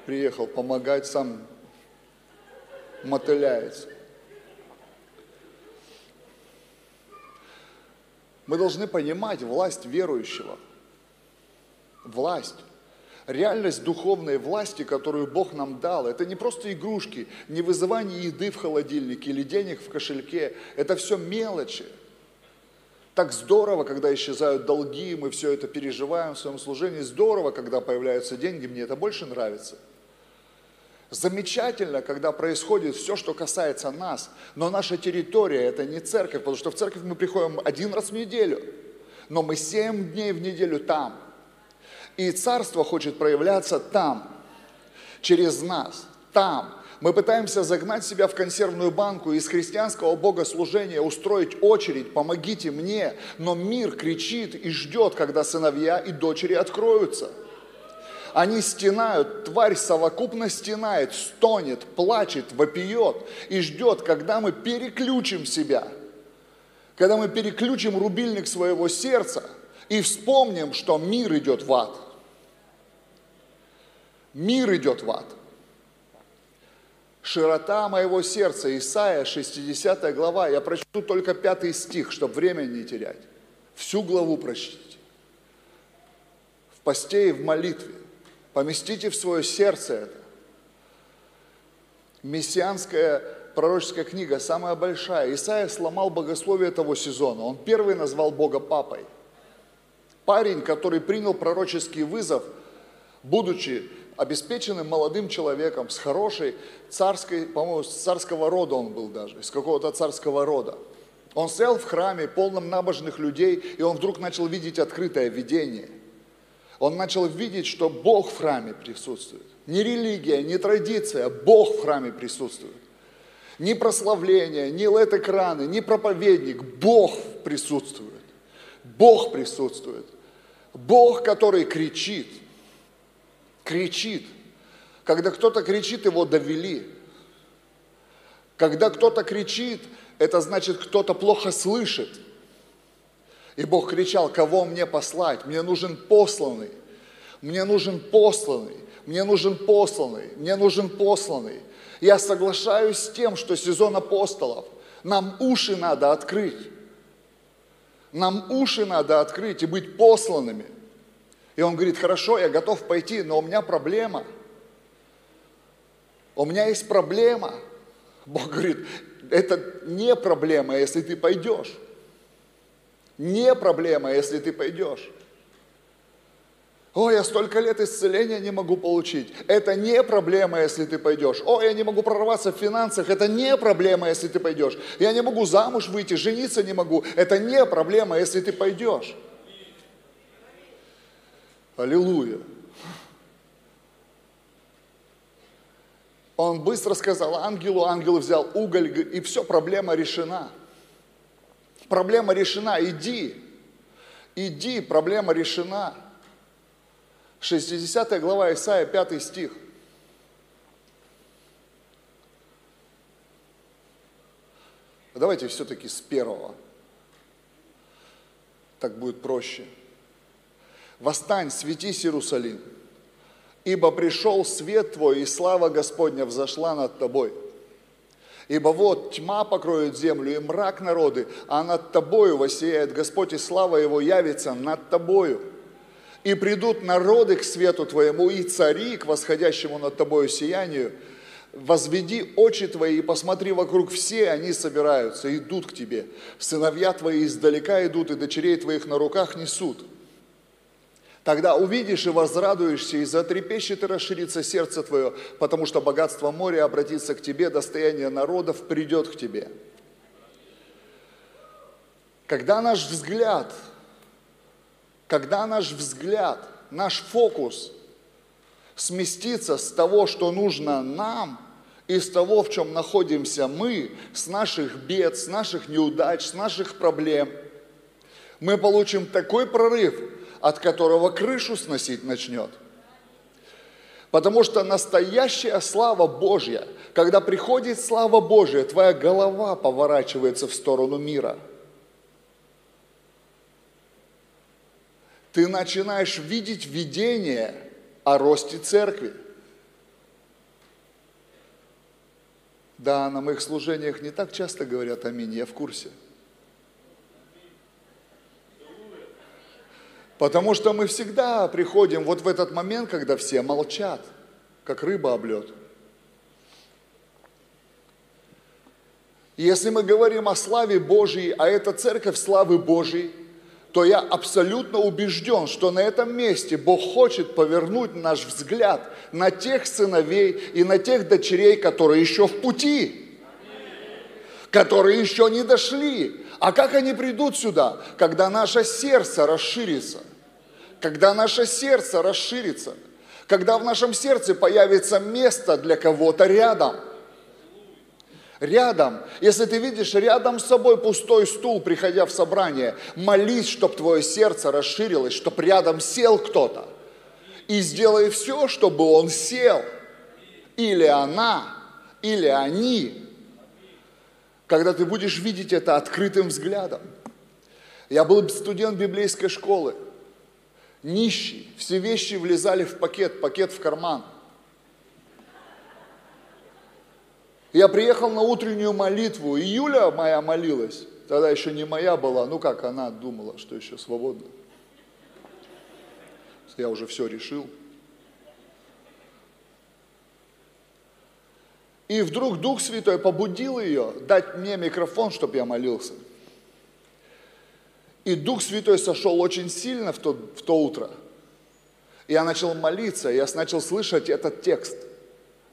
[SPEAKER 2] Приехал помогать, сам мотыляется. Мы должны понимать власть верующего. Власть. Реальность духовной власти, которую Бог нам дал, это не просто игрушки, не вызывание еды в холодильнике или денег в кошельке. Это все мелочи. Так здорово, когда исчезают долги, мы все это переживаем в своем служении. Здорово, когда появляются деньги, мне это больше нравится. Замечательно, когда происходит все, что касается нас, но наша территория – это не церковь, потому что в церковь мы приходим один раз в неделю, но мы семь дней в неделю там. И царство хочет проявляться там, через нас, там. Мы пытаемся загнать себя в консервную банку из христианского богослужения, устроить очередь, помогите мне. Но мир кричит и ждет, когда сыновья и дочери откроются. Они стенают, тварь совокупно стенает, стонет, плачет, вопиет и ждет, когда мы переключим себя, когда мы переключим рубильник своего сердца и вспомним, что мир идет в ад. Мир идет в ад. Широта моего сердца, Исаия, 60 глава, я прочту только пятый стих, чтобы время не терять. Всю главу прочтите. В посте и в молитве. Поместите в свое сердце это. Мессианская пророческая книга, самая большая. Исаия сломал богословие того сезона. Он первый назвал Бога папой. Парень, который принял пророческий вызов, будучи обеспеченным молодым человеком, с хорошей царской, по-моему, с царского рода он был даже, из какого-то царского рода. Он стоял в храме, полном набожных людей, и он вдруг начал видеть открытое видение. Он начал видеть, что Бог в храме присутствует. Не религия, не традиция, Бог в храме присутствует. Ни прославление, ни лет-экраны, ни проповедник, Бог присутствует. Бог присутствует. Бог, который кричит – кричит. Когда кто-то кричит, его довели. Когда кто-то кричит, это значит, кто-то плохо слышит. И Бог кричал, кого мне послать? Мне нужен посланный. Мне нужен посланный. Мне нужен посланный. Мне нужен посланный. Я соглашаюсь с тем, что сезон апостолов. Нам уши надо открыть. Нам уши надо открыть и быть посланными. И он говорит, хорошо, я готов пойти, но у меня проблема. У меня есть проблема. Бог говорит, это не проблема, если ты пойдешь. Не проблема, если ты пойдешь. О, я столько лет исцеления не могу получить. Это не проблема, если ты пойдешь. О, я не могу прорваться в финансах. Это не проблема, если ты пойдешь. Я не могу замуж выйти, жениться не могу. Это не проблема, если ты пойдешь. Аллилуйя. Он быстро сказал ангелу, ангел взял уголь, и все, проблема решена. Проблема решена, иди. Иди, проблема решена. 60 глава Исаия, 5 стих. Давайте все-таки с первого. Так будет проще. Восстань, светись, Иерусалим, ибо пришел свет твой, и слава Господня взошла над тобой. Ибо вот тьма покроет землю и мрак народы, а над тобою воссияет Господь, и слава Его явится над тобою. И придут народы к свету твоему, и цари к восходящему над тобою сиянию. Возведи очи твои и посмотри вокруг, все они собираются, идут к тебе. Сыновья твои издалека идут, и дочерей твоих на руках несут. Тогда увидишь и возрадуешься, и затрепещет и расширится сердце твое, потому что богатство моря обратится к тебе, достояние народов придет к тебе. Когда наш взгляд, когда наш взгляд, наш фокус сместится с того, что нужно нам, и с того, в чем находимся мы, с наших бед, с наших неудач, с наших проблем, мы получим такой прорыв – от которого крышу сносить начнет. Потому что настоящая слава Божья, когда приходит слава Божья, твоя голова поворачивается в сторону мира. Ты начинаешь видеть видение о росте церкви. Да, на моих служениях не так часто говорят аминь, я в курсе – Потому что мы всегда приходим вот в этот момент, когда все молчат, как рыба об лед. Если мы говорим о славе Божьей, а это церковь славы Божьей, то я абсолютно убежден, что на этом месте Бог хочет повернуть наш взгляд на тех сыновей и на тех дочерей, которые еще в пути, которые еще не дошли. А как они придут сюда? Когда наше сердце расширится. Когда наше сердце расширится. Когда в нашем сердце появится место для кого-то рядом – рядом. Если ты видишь рядом с собой пустой стул, приходя в собрание, молись, чтобы твое сердце расширилось, чтобы рядом сел кто-то. И сделай все, чтобы он сел. Или она, или они. Когда ты будешь видеть это открытым взглядом. Я был студент библейской школы. Нищий. Все вещи влезали в пакет, пакет в карман – Я приехал на утреннюю молитву, и Юля моя молилась. Тогда еще не моя была, ну как, она думала, что еще свободна. Я уже все решил. И вдруг Дух Святой побудил ее дать мне микрофон, чтобы я молился. И Дух Святой сошел очень сильно в то, в то утро. Я начал молиться, я начал слышать этот текст.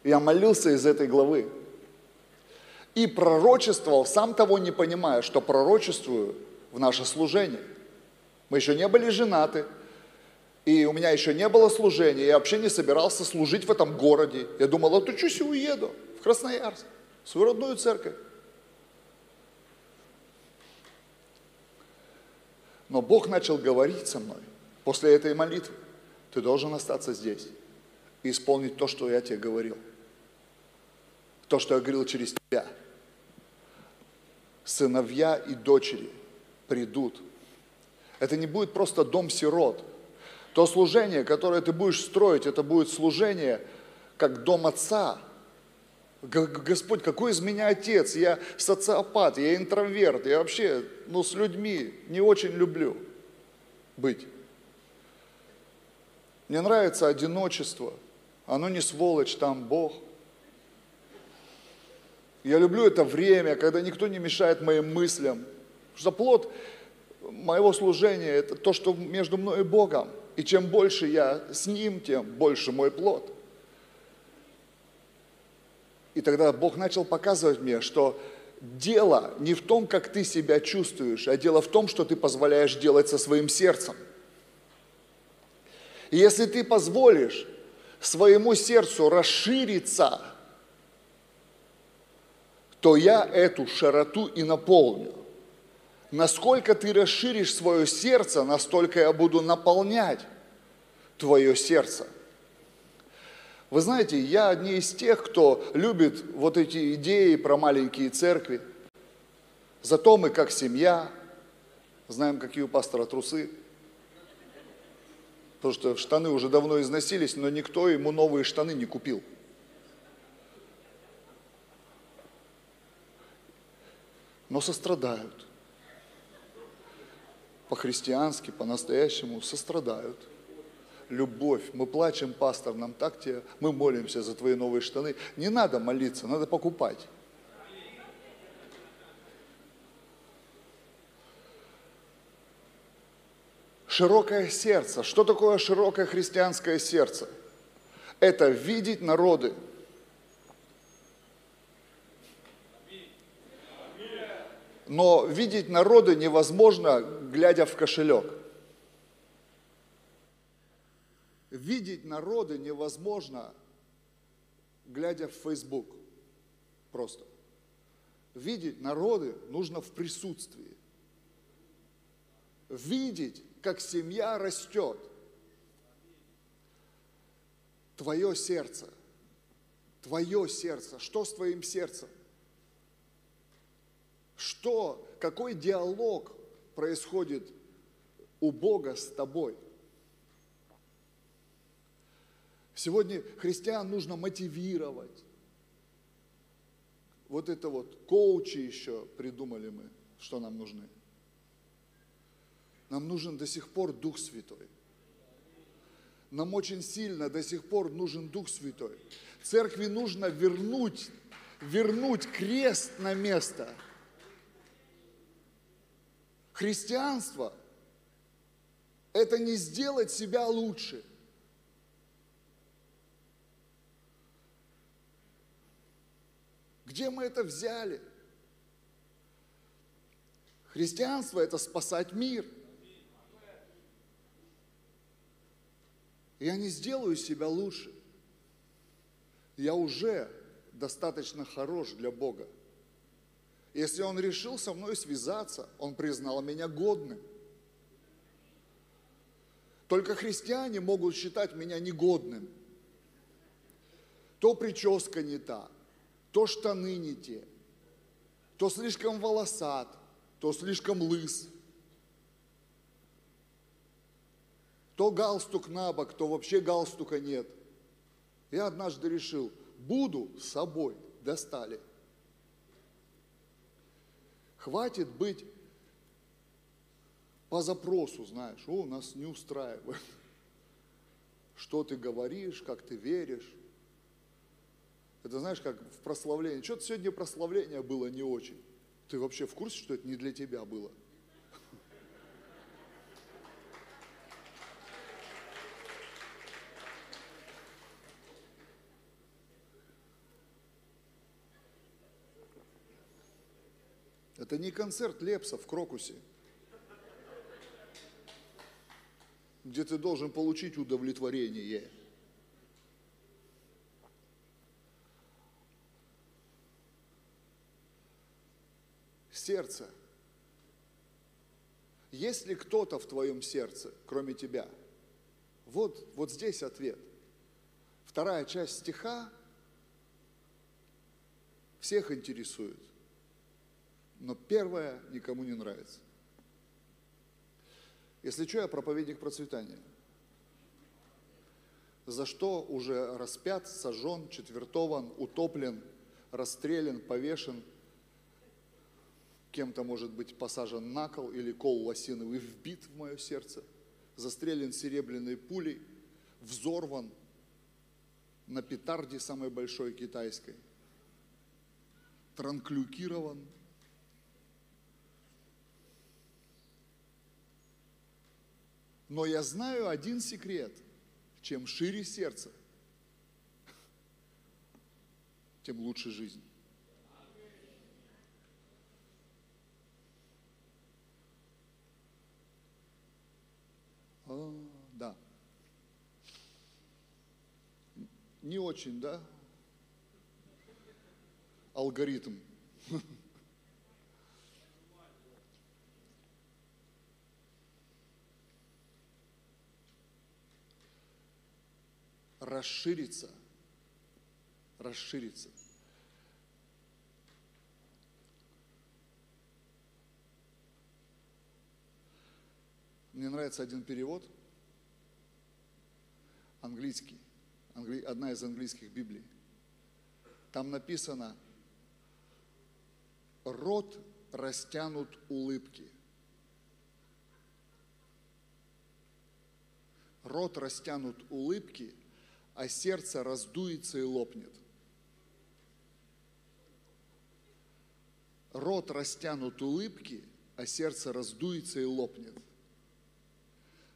[SPEAKER 2] Я молился из этой главы и пророчествовал, сам того не понимая, что пророчествую в наше служение. Мы еще не были женаты, и у меня еще не было служения, я вообще не собирался служить в этом городе. Я думал, отучусь и уеду в Красноярск, в свою родную церковь. Но Бог начал говорить со мной после этой молитвы. Ты должен остаться здесь и исполнить то, что я тебе говорил. То, что я говорил через тебя сыновья и дочери придут. Это не будет просто дом сирот. То служение, которое ты будешь строить, это будет служение как дом отца. Господь, какой из меня отец? Я социопат, я интроверт, я вообще ну, с людьми не очень люблю быть. Мне нравится одиночество. Оно не сволочь, там Бог – я люблю это время, когда никто не мешает моим мыслям. Что плод моего служения – это то, что между мной и Богом. И чем больше я с Ним, тем больше мой плод. И тогда Бог начал показывать мне, что дело не в том, как ты себя чувствуешь, а дело в том, что ты позволяешь делать со своим сердцем. И если ты позволишь своему сердцу расшириться – то я эту широту и наполню. Насколько ты расширишь свое сердце, настолько я буду наполнять твое сердце. Вы знаете, я не из тех, кто любит вот эти идеи про маленькие церкви. Зато мы как семья знаем, какие у пастора трусы. Потому что штаны уже давно износились, но никто ему новые штаны не купил. но сострадают. По-христиански, по-настоящему сострадают. Любовь. Мы плачем, пастор, нам так тебе, мы молимся за твои новые штаны. Не надо молиться, надо покупать. Широкое сердце. Что такое широкое христианское сердце? Это видеть народы, но видеть народы невозможно, глядя в кошелек. Видеть народы невозможно, глядя в Facebook. Просто. Видеть народы нужно в присутствии. Видеть, как семья растет. Твое сердце. Твое сердце. Что с твоим сердцем? Что, какой диалог происходит у Бога с тобой? Сегодня христиан нужно мотивировать. Вот это вот коучи еще придумали мы, что нам нужны. Нам нужен до сих пор Дух Святой. Нам очень сильно до сих пор нужен Дух Святой. Церкви нужно вернуть, вернуть крест на место. Христианство – это не сделать себя лучше. Где мы это взяли? Христианство – это спасать мир. Я не сделаю себя лучше. Я уже достаточно хорош для Бога. Если Он решил со мной связаться, Он признал меня годным. Только христиане могут считать меня негодным. То прическа не та, то штаны не те, то слишком волосат, то слишком лыс, то галстук на бок, то вообще галстука нет. Я однажды решил, буду с собой, достали. Хватит быть по запросу, знаешь, о, нас не устраивает. Что ты говоришь, как ты веришь. Это знаешь, как в прославлении. Что-то сегодня прославление было не очень. Ты вообще в курсе, что это не для тебя было? Это не концерт Лепса в Крокусе, где ты должен получить удовлетворение. Сердце. Есть ли кто-то в твоем сердце, кроме тебя? Вот, вот здесь ответ. Вторая часть стиха всех интересует но первое никому не нравится. Если что, я проповедник процветания. За что уже распят, сожжен, четвертован, утоплен, расстрелян, повешен, кем-то, может быть, посажен на кол или кол лосиновый вбит в мое сердце, застрелен серебряной пулей, взорван на петарде самой большой китайской, транклюкирован – Но я знаю один секрет. Чем шире сердце, тем лучше жизнь. А, да. Не очень, да? Алгоритм. расшириться, расшириться. Мне нравится один перевод, английский, англи, одна из английских Библий. Там написано, рот растянут улыбки. Рот растянут улыбки, а сердце раздуется и лопнет. Рот растянут улыбки, а сердце раздуется и лопнет.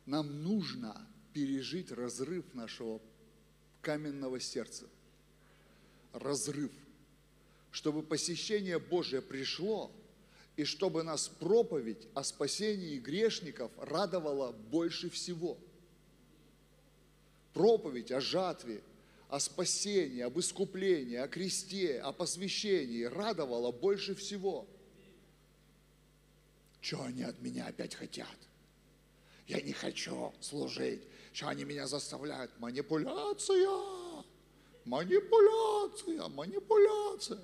[SPEAKER 2] Нам нужно пережить разрыв нашего каменного сердца. Разрыв. Чтобы посещение Божие пришло, и чтобы нас проповедь о спасении грешников радовала больше всего – проповедь о жатве, о спасении, об искуплении, о кресте, о посвящении радовала больше всего. Что они от меня опять хотят? Я не хочу служить. Что они меня заставляют? Манипуляция! Манипуляция! Манипуляция!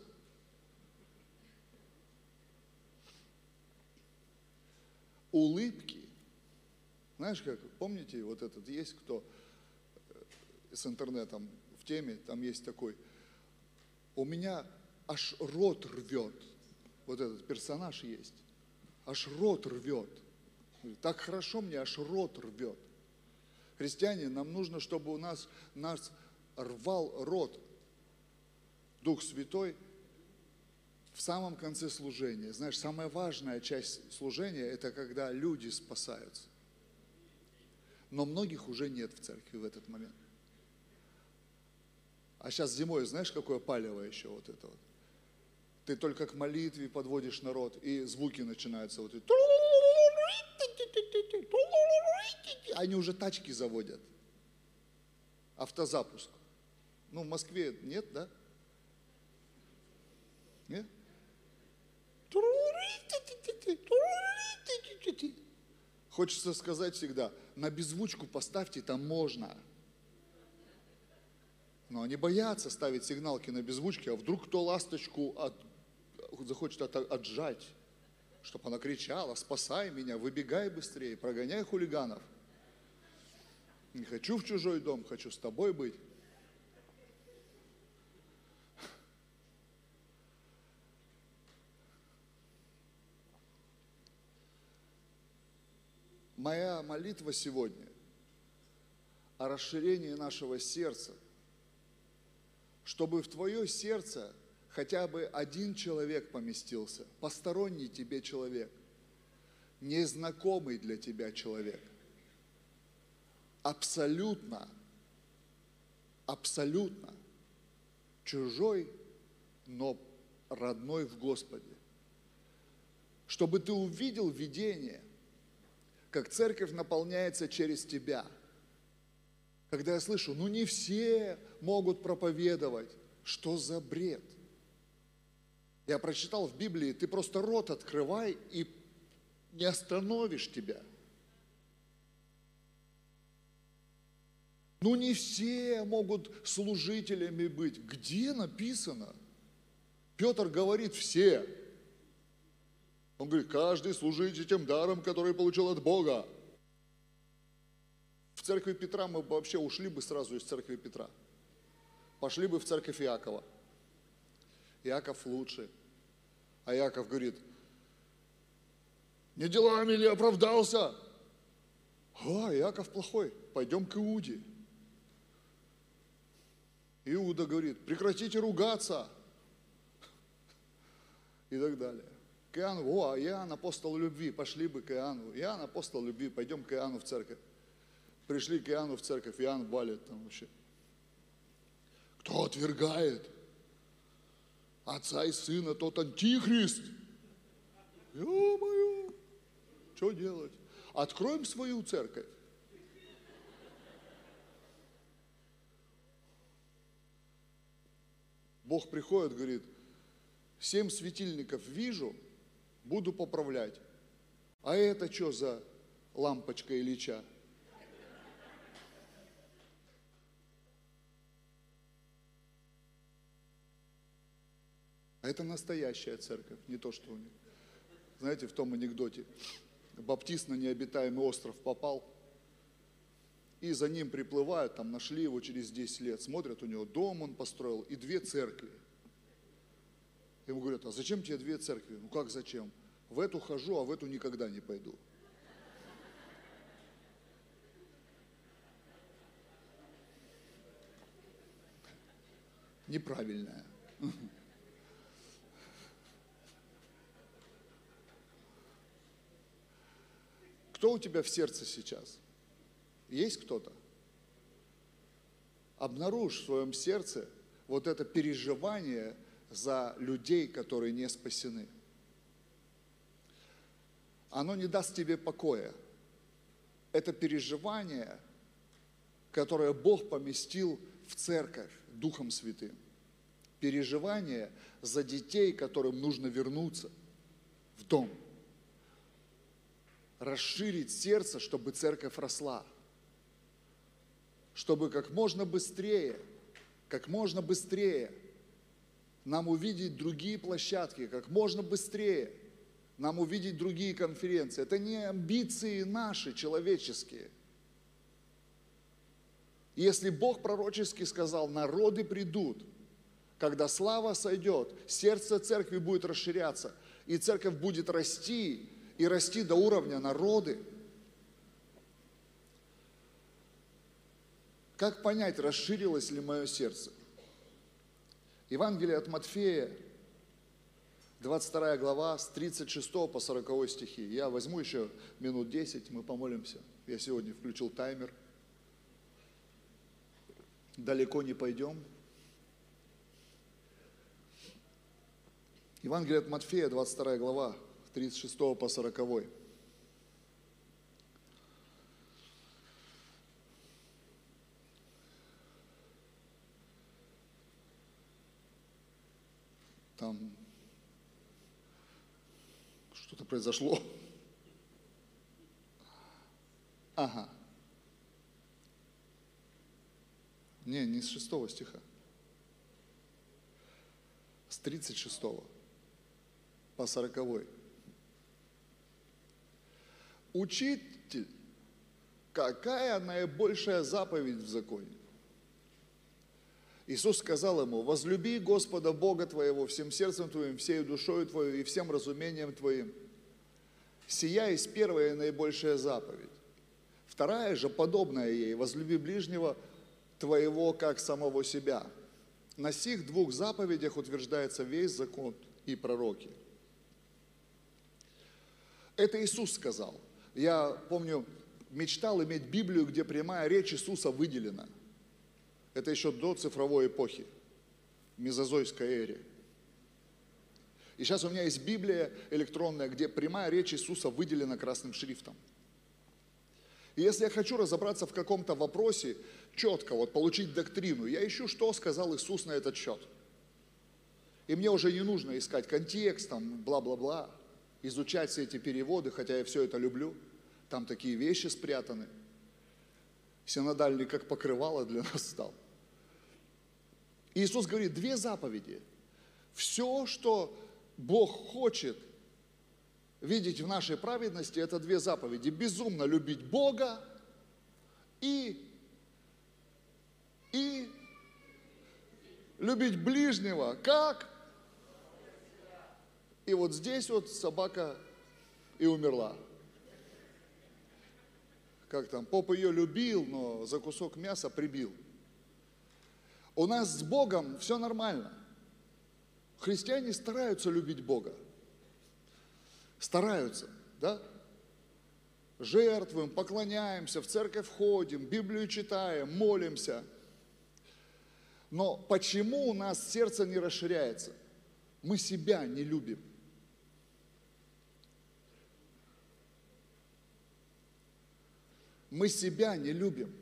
[SPEAKER 2] Улыбки. Знаешь, как, помните, вот этот есть кто с интернетом в теме, там есть такой, у меня аж рот рвет, вот этот персонаж есть, аж рот рвет, Так хорошо мне, аж рот рвет. Христиане, нам нужно, чтобы у нас, нас рвал рот Дух Святой в самом конце служения. Знаешь, самая важная часть служения – это когда люди спасаются. Но многих уже нет в церкви в этот момент. А сейчас зимой, знаешь, какое палево еще вот это вот? Ты только к молитве подводишь народ, и звуки начинаются вот. эти. Они уже тачки заводят. Автозапуск. Ну, в Москве нет, да? Нет? Хочется сказать всегда, на беззвучку поставьте, там можно. Но они боятся ставить сигналки на беззвучке, а вдруг кто ласточку от, захочет от, отжать, чтобы она кричала, спасай меня, выбегай быстрее, прогоняй хулиганов. Не хочу в чужой дом, хочу с тобой быть. Моя молитва сегодня о расширении нашего сердца, чтобы в твое сердце хотя бы один человек поместился, посторонний тебе человек, незнакомый для тебя человек, абсолютно, абсолютно чужой, но родной в Господе. Чтобы ты увидел видение, как церковь наполняется через тебя. Когда я слышу, ну не все могут проповедовать, что за бред? Я прочитал в Библии, ты просто рот открывай и не остановишь тебя. Ну не все могут служителями быть. Где написано? Петр говорит все. Он говорит, каждый служите тем даром, который получил от Бога. В церкви Петра мы бы вообще ушли бы сразу из церкви Петра. Пошли бы в церковь Иакова. Иаков лучше. А Иаков говорит, не делами ли оправдался? А, Иаков плохой, пойдем к Иуде. Иуда говорит, прекратите ругаться. И так далее. К Иоанну, о, Иоанн апостол любви, пошли бы к Иоанну. Иоанн апостол любви, пойдем к Иоанну в церковь. Пришли к Иоанну в церковь, Иоанн валит там вообще. Кто отвергает отца и сына, тот антихрист. Ё-моё, что делать? Откроем свою церковь. Бог приходит, говорит, семь светильников вижу, буду поправлять. А это что за лампочка Ильича? А это настоящая церковь, не то, что у них. Знаете, в том анекдоте, баптист на необитаемый остров попал, и за ним приплывают, там нашли его через 10 лет, смотрят, у него дом он построил и две церкви. Ему говорят, а зачем тебе две церкви? Ну как зачем? В эту хожу, а в эту никогда не пойду. Неправильная. Кто у тебя в сердце сейчас? Есть кто-то? Обнаружь в своем сердце вот это переживание за людей, которые не спасены. Оно не даст тебе покоя. Это переживание, которое Бог поместил в церковь Духом Святым. Переживание за детей, которым нужно вернуться в дом – расширить сердце, чтобы церковь росла. Чтобы как можно быстрее, как можно быстрее нам увидеть другие площадки, как можно быстрее нам увидеть другие конференции. Это не амбиции наши, человеческие. Если Бог пророчески сказал, народы придут, когда слава сойдет, сердце церкви будет расширяться, и церковь будет расти, и расти до уровня народы. Как понять, расширилось ли мое сердце? Евангелие от Матфея, 22 глава, с 36 по 40 стихи. Я возьму еще минут 10, мы помолимся. Я сегодня включил таймер. Далеко не пойдем. Евангелие от Матфея, 22 глава, 36 по 40. Там что-то произошло. Ага. Не, не с шестого стиха. С тридцать шестого по сороковой. Учитель, какая наибольшая заповедь в законе? Иисус сказал ему, возлюби Господа Бога твоего всем сердцем твоим, всей душою твою и всем разумением твоим. Сия есть первая и наибольшая заповедь. Вторая же, подобная ей, возлюби ближнего твоего, как самого себя. На сих двух заповедях утверждается весь закон и пророки. Это Иисус сказал. Я помню, мечтал иметь Библию, где прямая речь Иисуса выделена. Это еще до цифровой эпохи, мезозойской эре. И сейчас у меня есть Библия электронная, где прямая речь Иисуса выделена красным шрифтом. И если я хочу разобраться в каком-то вопросе, четко вот получить доктрину, я ищу, что сказал Иисус на этот счет. И мне уже не нужно искать контекст, там, бла-бла-бла, изучать все эти переводы, хотя я все это люблю. Там такие вещи спрятаны. Синодальный как покрывало для нас стал. Иисус говорит, две заповеди. Все, что Бог хочет видеть в нашей праведности, это две заповеди. Безумно любить Бога и, и любить ближнего. Как? И вот здесь вот собака и умерла. Как там, поп ее любил, но за кусок мяса прибил. У нас с Богом все нормально. Христиане стараются любить Бога. Стараются, да? Жертвуем, поклоняемся, в церковь ходим, Библию читаем, молимся. Но почему у нас сердце не расширяется? Мы себя не любим. Мы себя не любим.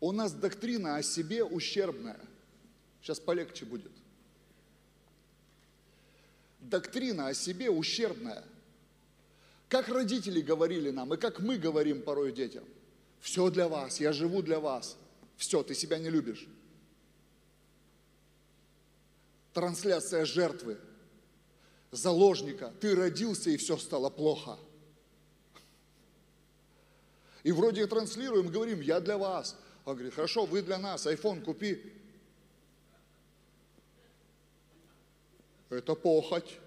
[SPEAKER 2] У нас доктрина о себе ущербная. Сейчас полегче будет доктрина о себе ущербная. Как родители говорили нам, и как мы говорим порой детям. Все для вас, я живу для вас. Все, ты себя не любишь. Трансляция жертвы, заложника. Ты родился, и все стало плохо. И вроде транслируем, говорим, я для вас. Он говорит, хорошо, вы для нас, iPhone купи. Это похоть.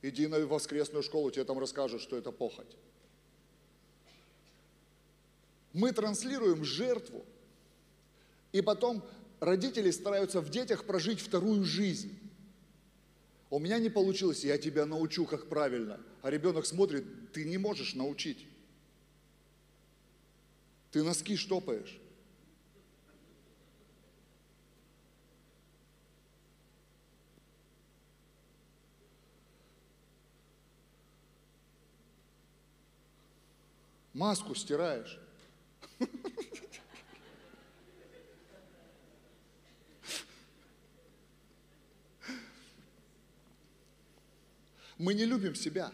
[SPEAKER 2] Иди на воскресную школу, тебе там расскажут, что это похоть. Мы транслируем жертву, и потом родители стараются в детях прожить вторую жизнь. У меня не получилось, я тебя научу, как правильно. А ребенок смотрит, ты не можешь научить. Ты носки штопаешь. Маску стираешь. Мы не любим себя.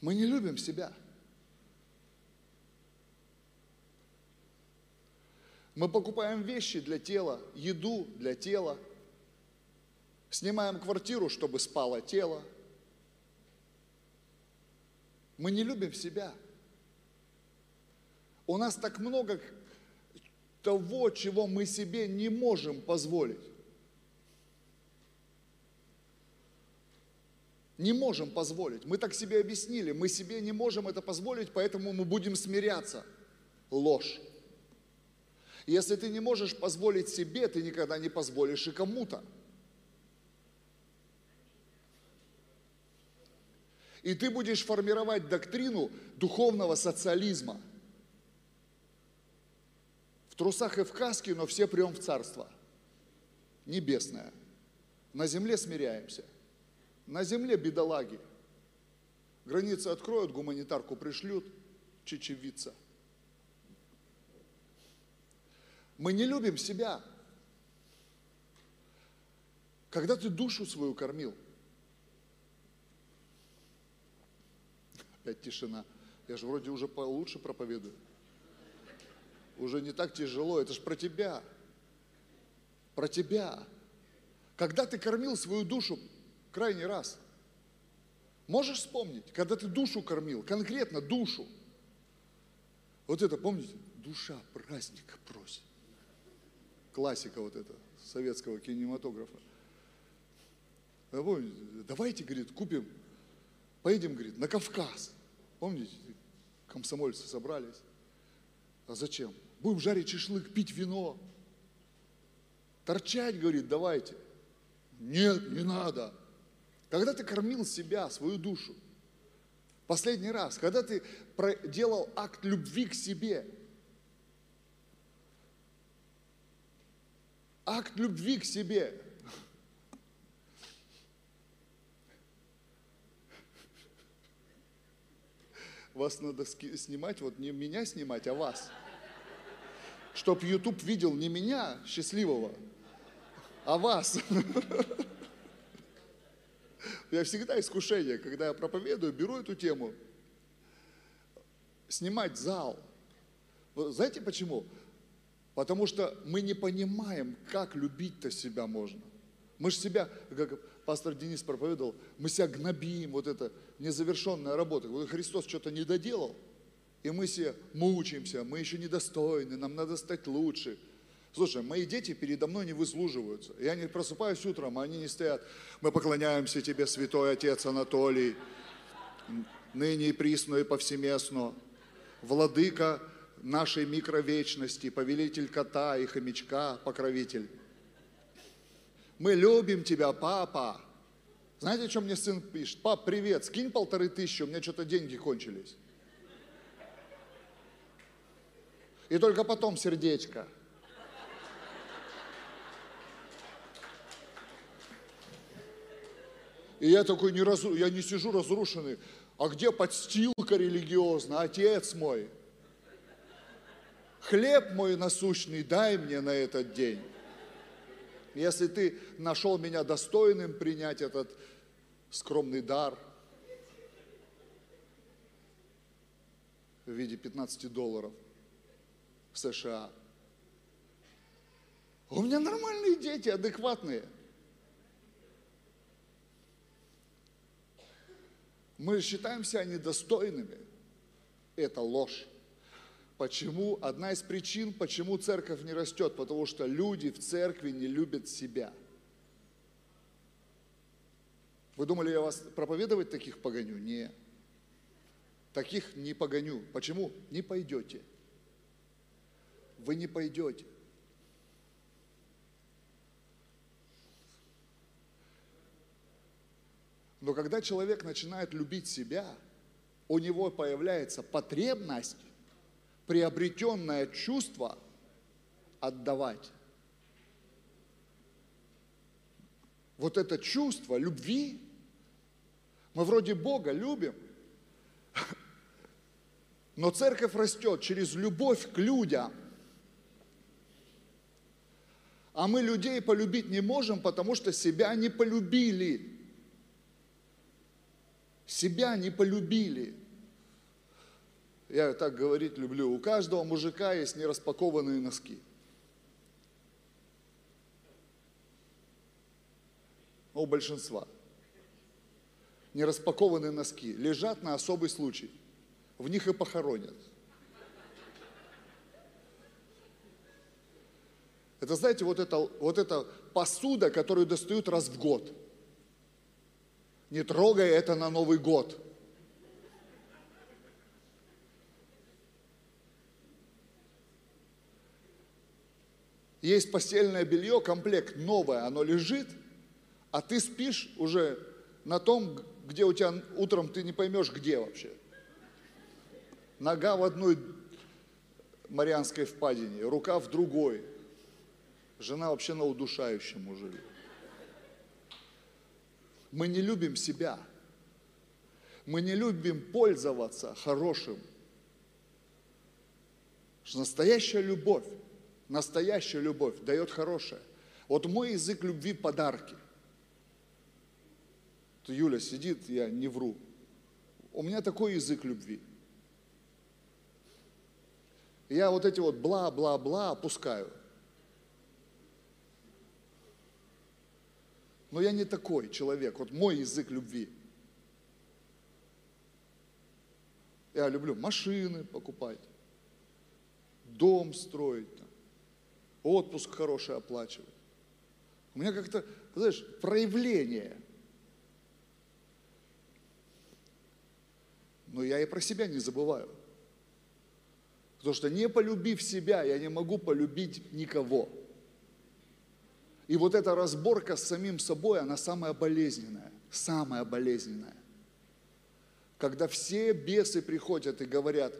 [SPEAKER 2] Мы не любим себя. Мы покупаем вещи для тела, еду для тела, снимаем квартиру, чтобы спало тело – мы не любим себя. У нас так много того, чего мы себе не можем позволить. Не можем позволить. Мы так себе объяснили. Мы себе не можем это позволить, поэтому мы будем смиряться. Ложь. Если ты не можешь позволить себе, ты никогда не позволишь и кому-то. И ты будешь формировать доктрину духовного социализма. В трусах и в каске, но все прием в царство. Небесное. На земле смиряемся. На земле бедолаги. Границы откроют, гуманитарку пришлют, чечевица. Мы не любим себя. Когда ты душу свою кормил, опять тишина, я же вроде уже получше проповедую. Уже не так тяжело, это же про тебя. Про тебя. Когда ты кормил свою душу крайний раз? Можешь вспомнить, когда ты душу кормил, конкретно душу? Вот это, помните, душа праздника просит. Классика вот эта советского кинематографа. А давайте, говорит, купим, поедем, говорит, на Кавказ. Помните, комсомольцы собрались. А зачем? Будем жарить шашлык, пить вино. Торчать, говорит, давайте. Нет, не надо. Когда ты кормил себя, свою душу, последний раз, когда ты делал акт любви к себе, акт любви к себе, вас надо снимать, вот не меня снимать, а вас. Чтоб YouTube видел не меня, счастливого, а вас. Я всегда искушение, когда я проповедую, беру эту тему, снимать зал. Знаете почему? Потому что мы не понимаем, как любить-то себя можно. Мы же себя, как пастор Денис проповедовал, мы себя гнобим, вот это незавершенная работа. Вот Христос что-то не доделал, и мы себе мучаемся, мы еще недостойны, нам надо стать лучше. Слушай, мои дети передо мной не выслуживаются. Я не просыпаюсь утром, а они не стоят. Мы поклоняемся тебе, святой отец Анатолий, ныне и присно и повсеместно. Владыка нашей микровечности, повелитель кота и хомячка, покровитель. Мы любим тебя, папа. Знаете, что мне сын пишет? Пап, привет, скинь полторы тысячи, у меня что-то деньги кончились. И только потом сердечко. И я такой, не разру... я не сижу разрушенный. А где подстилка религиозная, отец мой? Хлеб мой насущный дай мне на этот день. Если ты нашел меня достойным принять этот скромный дар в виде 15 долларов в США. У меня нормальные дети, адекватные – Мы считаем себя недостойными. Это ложь. Почему? Одна из причин, почему церковь не растет, потому что люди в церкви не любят себя. Вы думали, я вас проповедовать таких погоню? Не. Таких не погоню. Почему? Не пойдете. Вы не пойдете. Но когда человек начинает любить себя, у него появляется потребность, приобретенное чувство отдавать. Вот это чувство любви, мы вроде Бога любим, но церковь растет через любовь к людям. А мы людей полюбить не можем, потому что себя не полюбили себя не полюбили. Я так говорить люблю. У каждого мужика есть нераспакованные носки. У большинства. Нераспакованные носки лежат на особый случай. В них и похоронят. Это, знаете, вот это, вот это посуда, которую достают раз в год – Не трогай это на Новый год. Есть постельное белье, комплект новое, оно лежит, а ты спишь уже на том, где у тебя утром ты не поймешь, где вообще. Нога в одной Марианской впадине, рука в другой. Жена вообще на удушающем уже. Мы не любим себя. Мы не любим пользоваться хорошим. Настоящая любовь, настоящая любовь дает хорошее. Вот мой язык любви – подарки. Юля сидит, я не вру. У меня такой язык любви. Я вот эти вот бла-бла-бла опускаю. Но я не такой человек. Вот мой язык любви. Я люблю машины покупать, дом строить, отпуск хороший оплачивать. У меня как-то, знаешь, проявление. Но я и про себя не забываю. Потому что не полюбив себя, я не могу полюбить никого. И вот эта разборка с самим собой, она самая болезненная, самая болезненная. Когда все бесы приходят и говорят,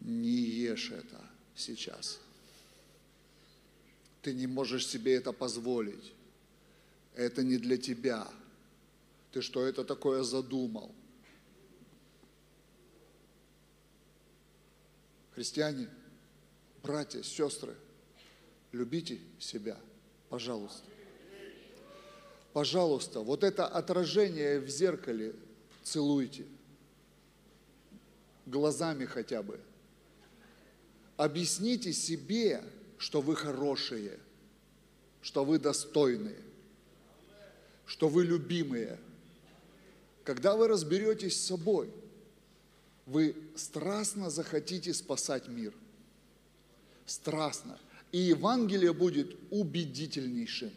[SPEAKER 2] не ешь это сейчас. Ты не можешь себе это позволить. Это не для тебя. Ты что это такое задумал? Христиане, братья, сестры, любите себя – Пожалуйста. Пожалуйста, вот это отражение в зеркале целуйте. Глазами хотя бы. Объясните себе, что вы хорошие, что вы достойные, что вы любимые. Когда вы разберетесь с собой, вы страстно захотите спасать мир. Страстно и Евангелие будет убедительнейшим.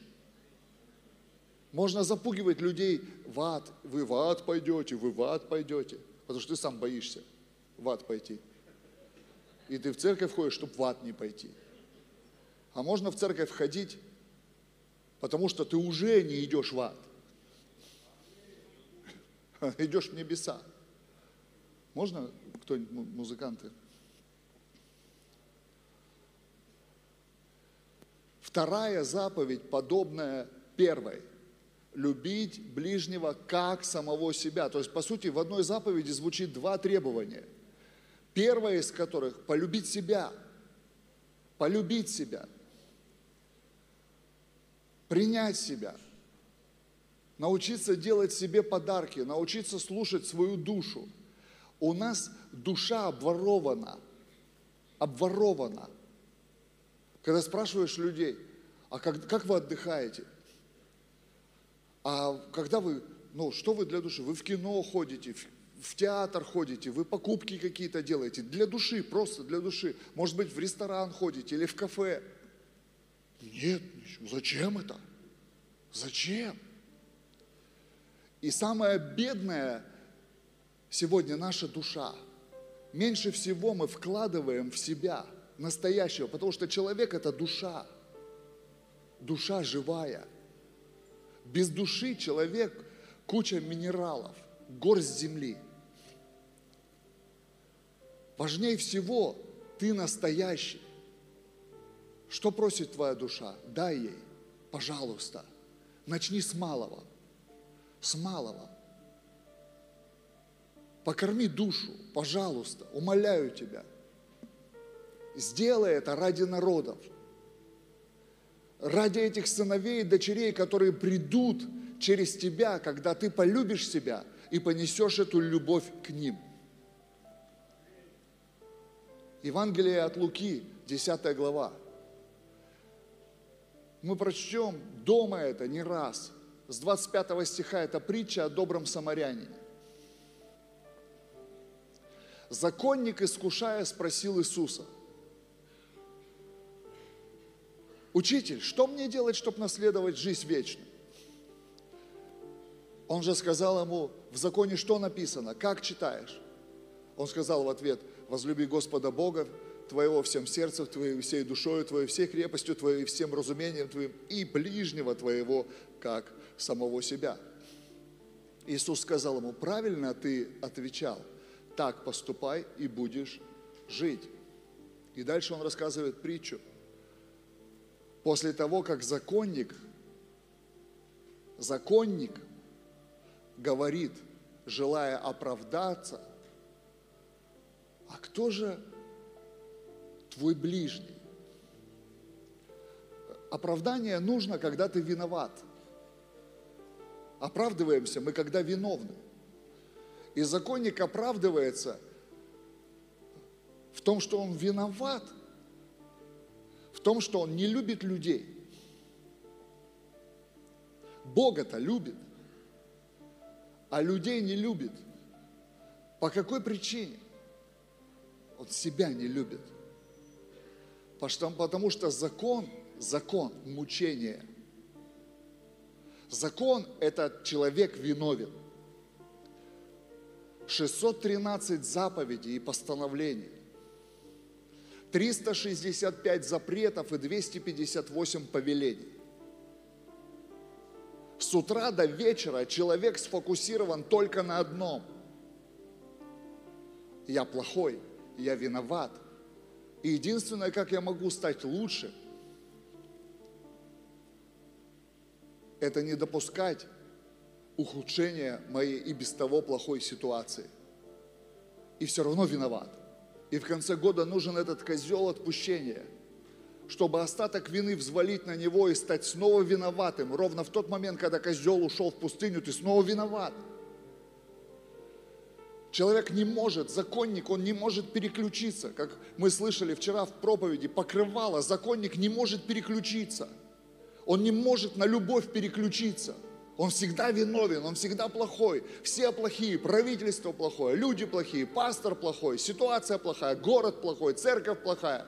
[SPEAKER 2] Можно запугивать людей в ад. Вы в ад пойдете, вы в ад пойдете. Потому что ты сам боишься в ад пойти. И ты в церковь ходишь, чтобы в ад не пойти. А можно в церковь ходить, потому что ты уже не идешь в ад. Идешь в небеса. Можно кто-нибудь, музыканты? Вторая заповедь, подобная первой. Любить ближнего как самого себя. То есть, по сути, в одной заповеди звучит два требования. Первое из которых – полюбить себя. Полюбить себя. Принять себя. Научиться делать себе подарки. Научиться слушать свою душу. У нас душа обворована. Обворована. Когда спрашиваешь людей, а как, как вы отдыхаете? А когда вы, ну, что вы для души? Вы в кино ходите, в, в театр ходите, вы покупки какие-то делаете. Для души, просто для души. Может быть, в ресторан ходите или в кафе. Нет, зачем это? Зачем? И самое бедное сегодня наша душа. Меньше всего мы вкладываем в себя – настоящего, потому что человек – это душа, душа живая. Без души человек – куча минералов, горсть земли. Важнее всего – ты настоящий. Что просит твоя душа? Дай ей, пожалуйста. Начни с малого. С малого. Покорми душу, пожалуйста, умоляю тебя – Сделай это ради народов, ради этих сыновей и дочерей, которые придут через тебя, когда ты полюбишь себя и понесешь эту любовь к ним. Евангелие от Луки, 10 глава. Мы прочтем дома это не раз. С 25 стиха это притча о добром самарянине. Законник, искушая, спросил Иисуса – Учитель, что мне делать, чтобы наследовать жизнь вечную? Он же сказал ему, в законе что написано, как читаешь? Он сказал в ответ, возлюби Господа Бога твоего всем сердцем твоим, всей душою твоей, всей крепостью твоей, всем разумением твоим и ближнего твоего, как самого себя. Иисус сказал ему, правильно ты отвечал, так поступай и будешь жить. И дальше он рассказывает притчу. После того, как законник, законник говорит, желая оправдаться, а кто же твой ближний? Оправдание нужно, когда ты виноват. Оправдываемся мы, когда виновны. И законник оправдывается в том, что он виноват, в том, что он не любит людей. Бога-то любит, а людей не любит. По какой причине? Он себя не любит. Потому что закон, закон мучения. Закон – это человек виновен. 613 заповедей и постановлений. 365 запретов и 258 повелений. С утра до вечера человек сфокусирован только на одном. Я плохой, я виноват. И единственное, как я могу стать лучше, это не допускать ухудшения моей и без того плохой ситуации. И все равно виноват. И в конце года нужен этот козел отпущения, чтобы остаток вины взвалить на него и стать снова виноватым. Ровно в тот момент, когда козел ушел в пустыню, ты снова виноват. Человек не может, законник, он не может переключиться. Как мы слышали вчера в проповеди, покрывало, законник не может переключиться. Он не может на любовь переключиться. Он всегда виновен, он всегда плохой. Все плохие, правительство плохое, люди плохие, пастор плохой, ситуация плохая, город плохой, церковь плохая.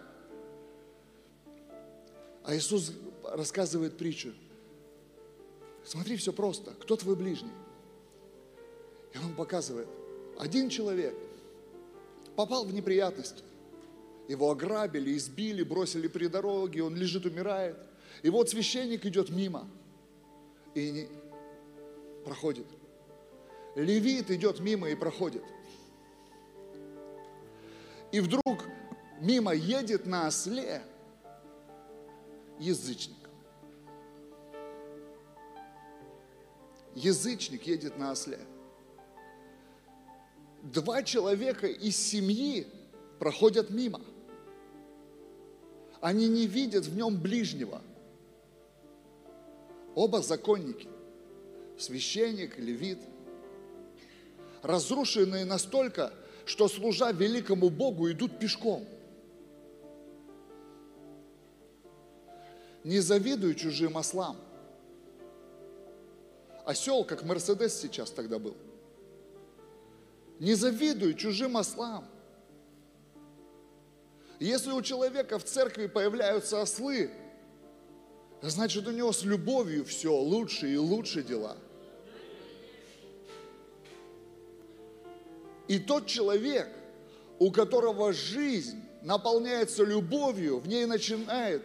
[SPEAKER 2] А Иисус рассказывает притчу. Смотри, все просто. Кто твой ближний? И он показывает. Один человек попал в неприятности. Его ограбили, избили, бросили при дороге, он лежит, умирает. И вот священник идет мимо и проходит. Левит идет мимо и проходит. И вдруг мимо едет на осле язычник. Язычник едет на осле. Два человека из семьи проходят мимо. Они не видят в нем ближнего. Оба законники священник, левит, разрушенные настолько, что служа великому Богу идут пешком. Не завидуй чужим ослам. Осел, как Мерседес сейчас тогда был. Не завидуй чужим ослам. Если у человека в церкви появляются ослы, значит у него с любовью все лучше и лучше дела – И тот человек, у которого жизнь наполняется любовью, в ней начинает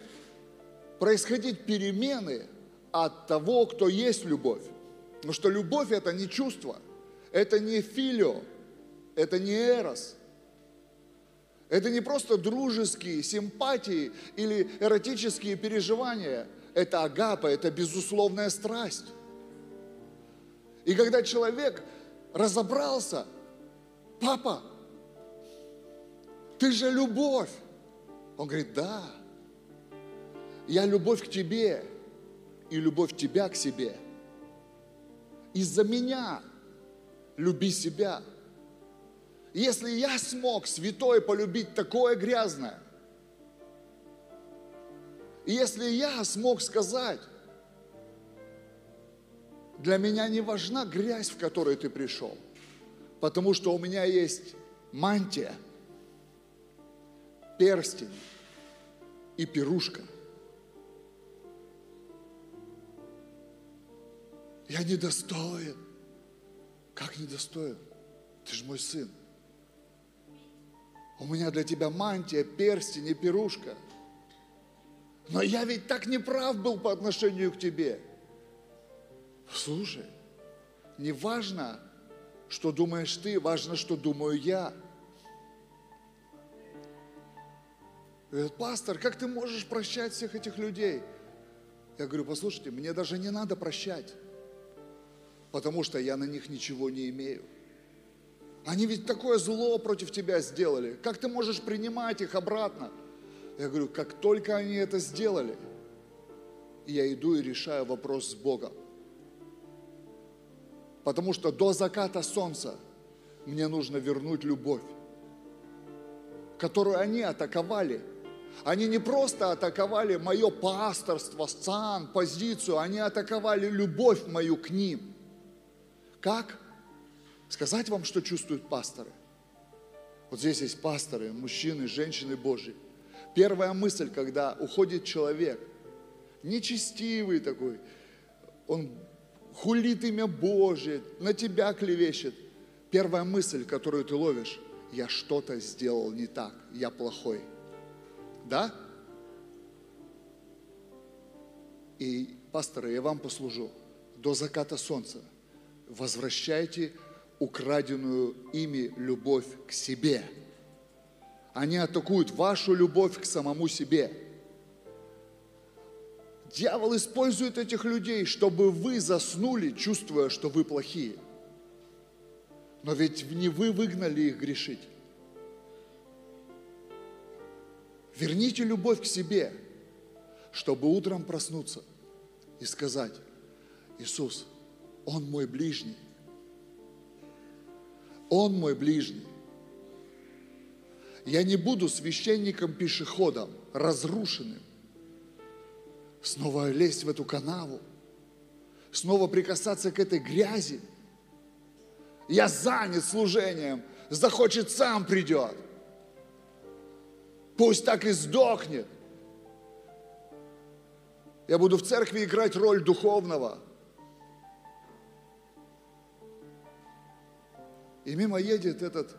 [SPEAKER 2] происходить перемены от того, кто есть любовь. Потому что любовь это не чувство, это не филио, это не эрос. Это не просто дружеские симпатии или эротические переживания. Это агапа, это безусловная страсть. И когда человек разобрался – папа, ты же любовь. Он говорит, да, я любовь к тебе и любовь тебя к себе. Из-за меня люби себя. Если я смог, святой, полюбить такое грязное, если я смог сказать, для меня не важна грязь, в которой ты пришел – потому что у меня есть мантия, перстень и пирушка. Я недостоин. Как недостоин? Ты же мой сын. У меня для тебя мантия, перстень и пирушка. Но я ведь так неправ был по отношению к тебе. Слушай, не важно, что думаешь ты, важно, что думаю я. Говорит, пастор, как ты можешь прощать всех этих людей? Я говорю, послушайте, мне даже не надо прощать, потому что я на них ничего не имею. Они ведь такое зло против тебя сделали. Как ты можешь принимать их обратно? Я говорю, как только они это сделали, я иду и решаю вопрос с Богом. Потому что до заката солнца мне нужно вернуть любовь, которую они атаковали. Они не просто атаковали мое пасторство, сан, позицию, они атаковали любовь мою к ним. Как? Сказать вам, что чувствуют пасторы? Вот здесь есть пасторы, мужчины, женщины Божьи. Первая мысль, когда уходит человек, нечестивый такой, он хулит имя Божье, на тебя клевещет. Первая мысль, которую ты ловишь, я что-то сделал не так, я плохой. Да? И, пасторы, я вам послужу до заката солнца. Возвращайте украденную ими любовь к себе. Они атакуют вашу любовь к самому себе. Дьявол использует этих людей, чтобы вы заснули, чувствуя, что вы плохие. Но ведь не вы выгнали их грешить. Верните любовь к себе, чтобы утром проснуться и сказать, Иисус, Он мой ближний. Он мой ближний. Я не буду священником-пешеходом, разрушенным. Снова лезть в эту канаву, снова прикасаться к этой грязи. Я занят служением, захочет сам придет. Пусть так и сдохнет. Я буду в церкви играть роль духовного. И мимо едет этот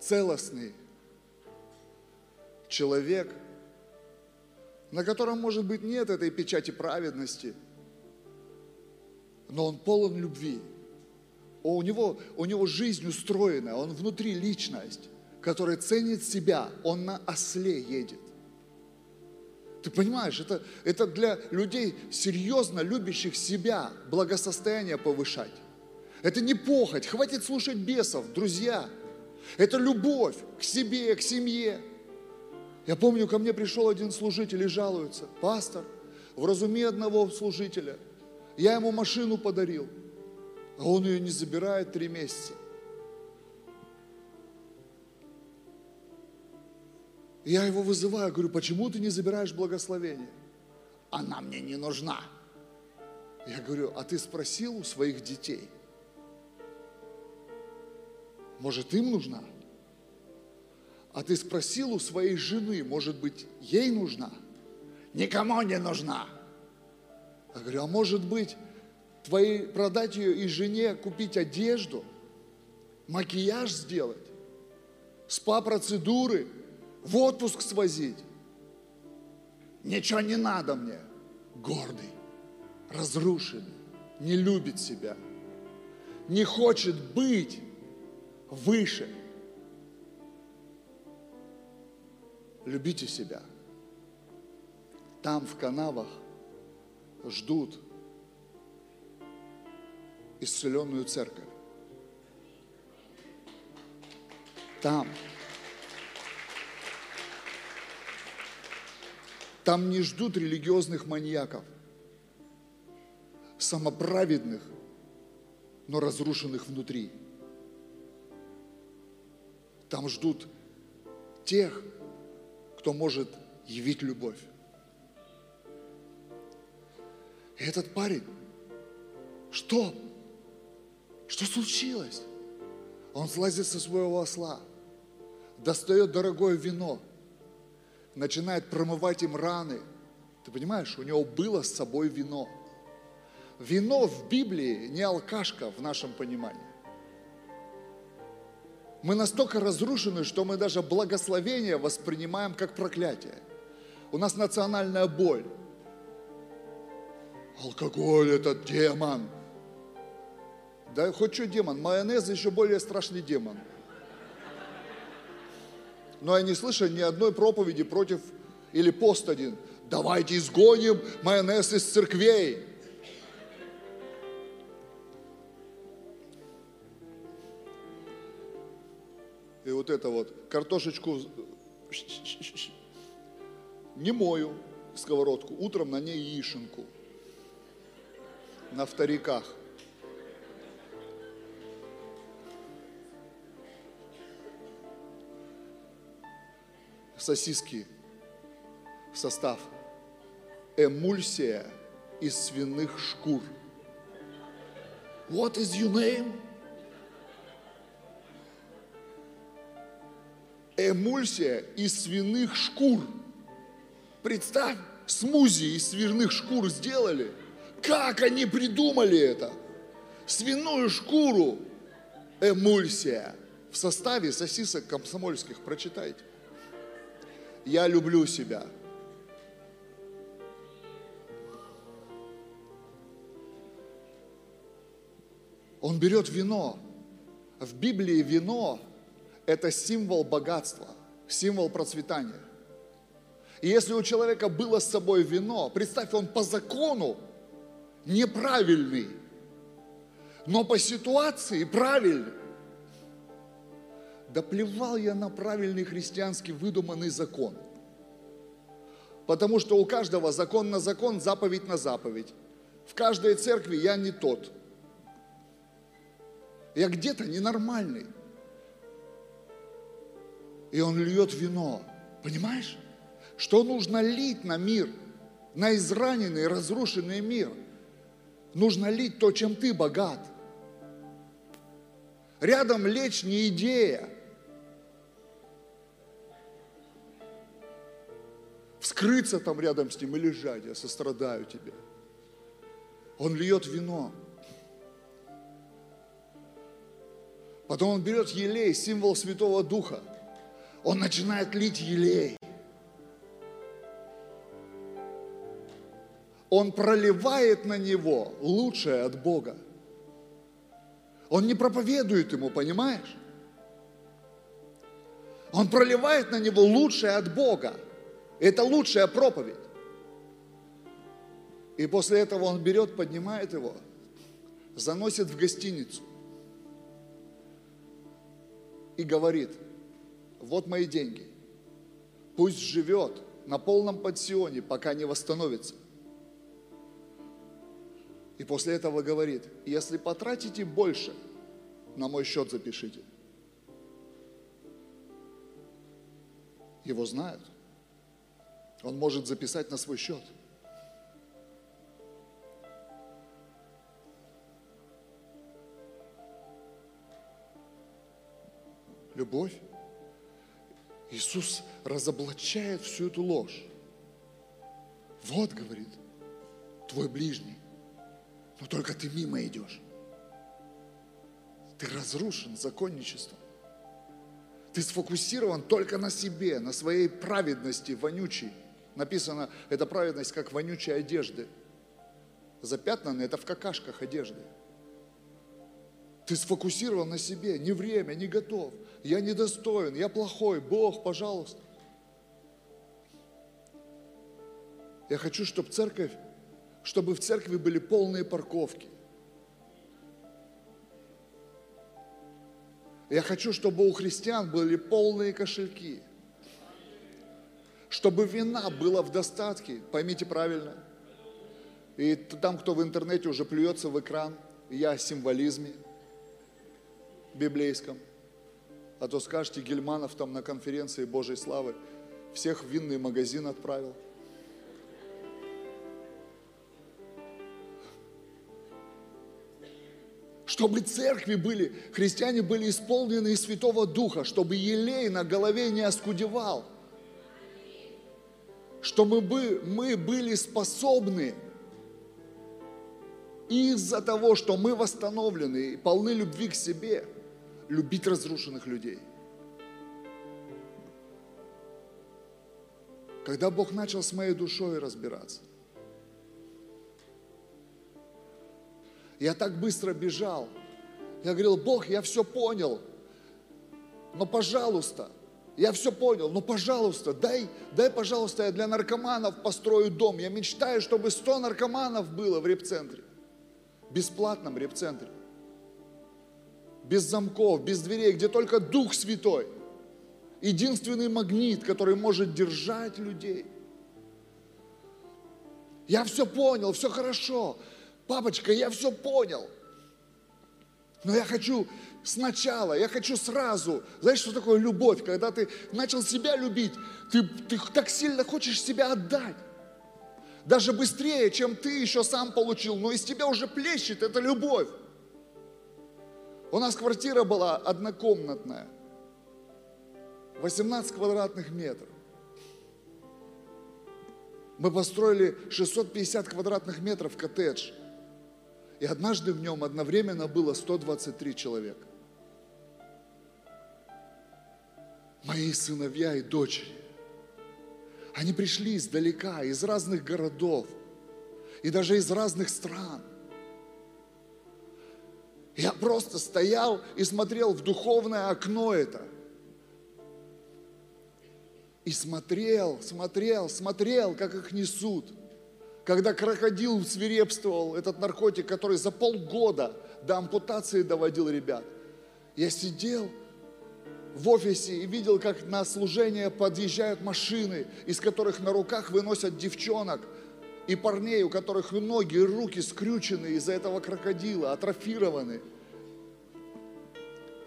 [SPEAKER 2] целостный человек, на котором, может быть, нет этой печати праведности, но он полон любви. У него, у него жизнь устроена, он внутри личность который ценит себя, он на осле едет. Ты понимаешь, это, это для людей серьезно любящих себя благосостояние повышать. Это не похоть, хватит слушать бесов, друзья. Это любовь к себе, к семье. Я помню, ко мне пришел один служитель и жалуется, пастор, вразуми одного служителя. Я ему машину подарил, а он ее не забирает три месяца. Я его вызываю, говорю, почему ты не забираешь благословение? Она мне не нужна. Я говорю, а ты спросил у своих детей? Может, им нужна? А ты спросил у своей жены, может быть, ей нужна? Никому не нужна. Я говорю, а может быть, твоей, продать ее и жене купить одежду, макияж сделать, спа-процедуры – в отпуск свозить. Ничего не надо мне. Гордый, разрушенный, не любит себя, не хочет быть выше. Любите себя. Там в канавах ждут исцеленную церковь. Там Там не ждут религиозных маньяков, самоправедных, но разрушенных внутри. Там ждут тех, кто может явить любовь. И этот парень, что? Что случилось? Он слазит со своего осла, достает дорогое вино – начинает промывать им раны. Ты понимаешь, у него было с собой вино. Вино в Библии не алкашка в нашем понимании. Мы настолько разрушены, что мы даже благословение воспринимаем как проклятие. У нас национальная боль. Алкоголь – это демон. Да хоть что демон, майонез еще более страшный демон. Но я не слышу ни одной проповеди против, или пост один. Давайте изгоним майонез из церквей. И вот это вот, картошечку не мою сковородку, утром на ней яишенку. На вториках. Сосиски состав. Эмульсия из свиных шкур. What is your name? Эмульсия из свиных шкур. Представь, смузи из свиных шкур сделали. Как они придумали это? Свиную шкуру, эмульсия в составе сосисок комсомольских. Прочитайте. Я люблю себя. Он берет вино. В Библии вино – это символ богатства, символ процветания. И если у человека было с собой вино, представь, он по закону неправильный, но по ситуации правильный. Да плевал я на правильный христианский выдуманный закон. Потому что у каждого закон на закон, заповедь на заповедь. В каждой церкви я не тот. Я где-то ненормальный. И он льет вино. Понимаешь? Что нужно лить на мир? На израненный, разрушенный мир. Нужно лить то, чем ты богат. Рядом лечь не идея. Вскрыться там рядом с ним и лежать, я сострадаю тебе. Он льет вино. Потом он берет елей, символ Святого Духа. Он начинает лить елей. Он проливает на него лучшее от Бога. Он не проповедует ему, понимаешь? Он проливает на него лучшее от Бога. Это лучшая проповедь. И после этого он берет, поднимает его, заносит в гостиницу и говорит, вот мои деньги, пусть живет на полном пансионе, пока не восстановится. И после этого говорит, если потратите больше, на мой счет запишите. Его знают. Он может записать на свой счет. Любовь. Иисус разоблачает всю эту ложь. Вот, говорит, твой ближний, но только ты мимо идешь. Ты разрушен законничеством. Ты сфокусирован только на себе, на своей праведности вонючей. Написано, эта праведность как вонючая одежды. Запятнанная, это в какашках одежды. Ты сфокусирован на себе, не время, не готов. Я недостоин, я плохой, Бог, пожалуйста. Я хочу, чтобы церковь, чтобы в церкви были полные парковки. Я хочу, чтобы у христиан были полные кошельки. Чтобы вина была в достатке, поймите правильно. И там, кто в интернете уже плюется в экран, я о символизме библейском. А то скажете, Гельманов там на конференции Божьей славы всех в винный магазин отправил – чтобы церкви были, христиане были исполнены из Святого Духа, чтобы елей на голове не оскудевал, чтобы мы, мы были способны из-за того, что мы восстановлены и полны любви к себе, любить разрушенных людей. Когда Бог начал с моей душой разбираться, я так быстро бежал. Я говорил, Бог, я все понял, но пожалуйста, я все понял, но пожалуйста, дай, дай, пожалуйста, я для наркоманов построю дом. Я мечтаю, чтобы 100 наркоманов было в репцентре, бесплатном репцентре, без замков, без дверей, где только Дух Святой, единственный магнит, который может держать людей. Я все понял, все хорошо. Папочка, я все понял. Но я хочу сначала, я хочу сразу. Знаешь, что такое любовь? Когда ты начал себя любить, ты, ты так сильно хочешь себя отдать. Даже быстрее, чем ты еще сам получил. Но из тебя уже плещет эта любовь. У нас квартира была однокомнатная. 18 квадратных метров. Мы построили 650 квадратных метров коттедж. И однажды в нем одновременно было 123 человека. Мои сыновья и дочери. Они пришли издалека, из разных городов и даже из разных стран. Я просто стоял и смотрел в духовное окно это. И смотрел, смотрел, смотрел, как их несут – когда крокодил свирепствовал, этот наркотик, который за полгода до ампутации доводил ребят, я сидел в офисе и видел, как на служение подъезжают машины, из которых на руках выносят девчонок и парней, у которых ноги и руки скрючены из-за этого крокодила, атрофированы.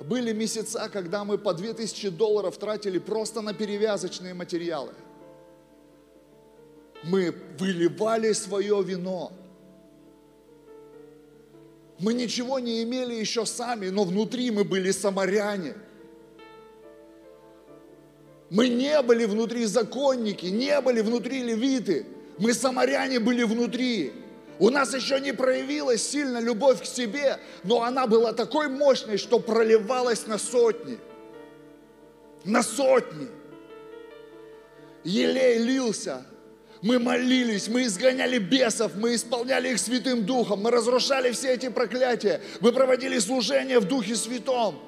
[SPEAKER 2] Были месяца, когда мы по 2000 долларов тратили просто на перевязочные материалы – мы выливали свое вино. Мы ничего не имели еще сами, но внутри мы были самаряне. Мы не были внутри законники, не были внутри левиты. Мы самаряне были внутри. У нас еще не проявилась сильно любовь к себе, но она была такой мощной, что проливалась на сотни. На сотни. Елей лился, мы молились, мы изгоняли бесов, мы исполняли их Святым Духом, мы разрушали все эти проклятия, мы проводили служение в Духе Святом.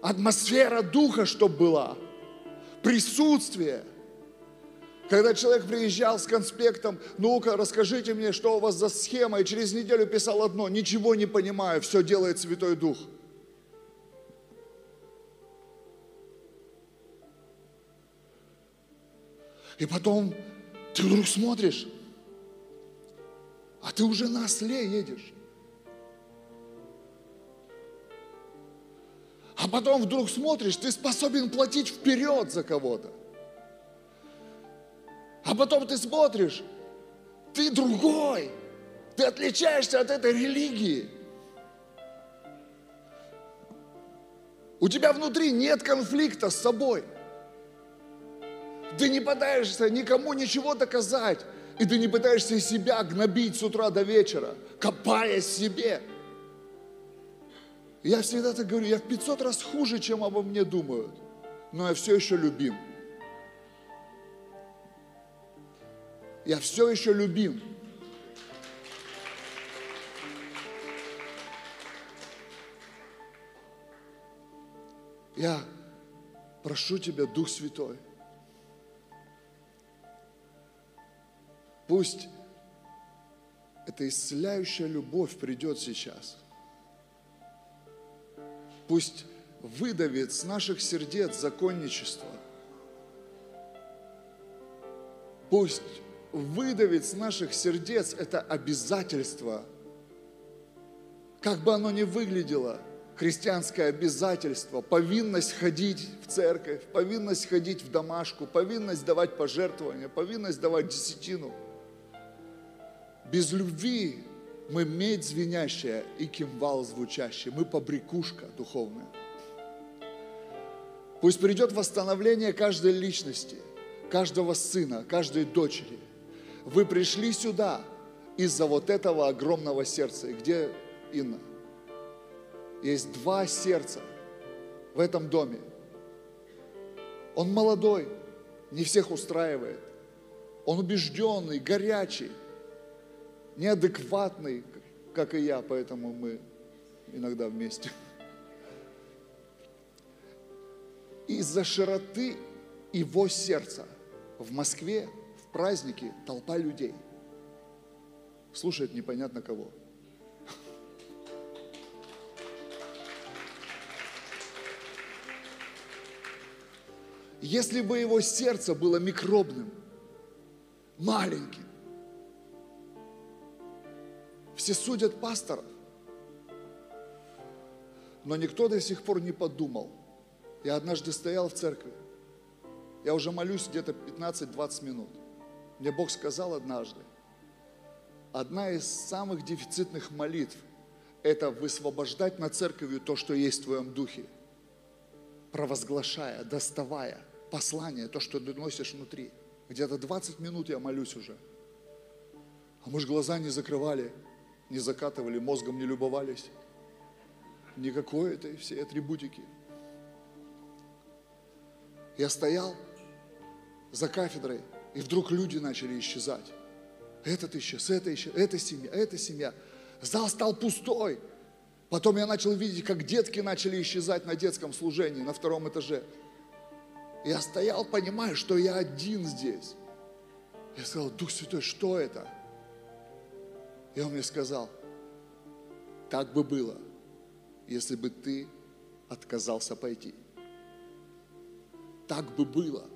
[SPEAKER 2] Атмосфера Духа, чтобы была, присутствие. Когда человек приезжал с конспектом, ну-ка, расскажите мне, что у вас за схема, и через неделю писал одно, ничего не понимаю, все делает Святой Дух. И потом ты вдруг смотришь, а ты уже на осле едешь. А потом вдруг смотришь, ты способен платить вперед за кого-то. А потом ты смотришь, ты другой. Ты отличаешься от этой религии. У тебя внутри нет конфликта с собой. Ты не пытаешься никому ничего доказать. И ты не пытаешься себя гнобить с утра до вечера, копая себе. Я всегда так говорю, я в 500 раз хуже, чем обо мне думают, но я все еще любим. Я все еще любим. Я прошу Тебя, Дух Святой, Пусть эта исцеляющая любовь придет сейчас. Пусть выдавит с наших сердец законничество. Пусть выдавит с наших сердец это обязательство. Как бы оно ни выглядело, христианское обязательство, повинность ходить в церковь, повинность ходить в домашку, повинность давать пожертвования, повинность давать десятину – без любви мы медь звенящая и кимвал звучащий. Мы побрякушка духовная. Пусть придет восстановление каждой личности, каждого сына, каждой дочери. Вы пришли сюда из-за вот этого огромного сердца. И где Инна? Есть два сердца в этом доме. Он молодой, не всех устраивает. Он убежденный, горячий, неадекватный, как и я, поэтому мы иногда вместе. Из-за широты его сердца в Москве празднике толпа людей слушает непонятно кого. Если бы его сердце было микробным, маленьким, все судят пасторов, но никто до сих пор не подумал. Я однажды стоял в церкви, я уже молюсь где-то 15-20 минут. Мне Бог сказал однажды, одна из самых дефицитных молитв – это высвобождать над церковью то, что есть в твоем духе, провозглашая, доставая послание, то, что ты носишь внутри. Где-то 20 минут я молюсь уже. А мы же глаза не закрывали, не закатывали, мозгом не любовались. Никакой этой всей атрибутики. Я стоял за кафедрой, и вдруг люди начали исчезать. Этот исчез, это исчез, эта семья, эта семья. Зал стал пустой. Потом я начал видеть, как детки начали исчезать на детском служении на втором этаже. Я стоял, понимаю, что я один здесь. Я сказал, Дух Святой, что это? И он мне сказал, так бы было, если бы ты отказался пойти. Так бы было.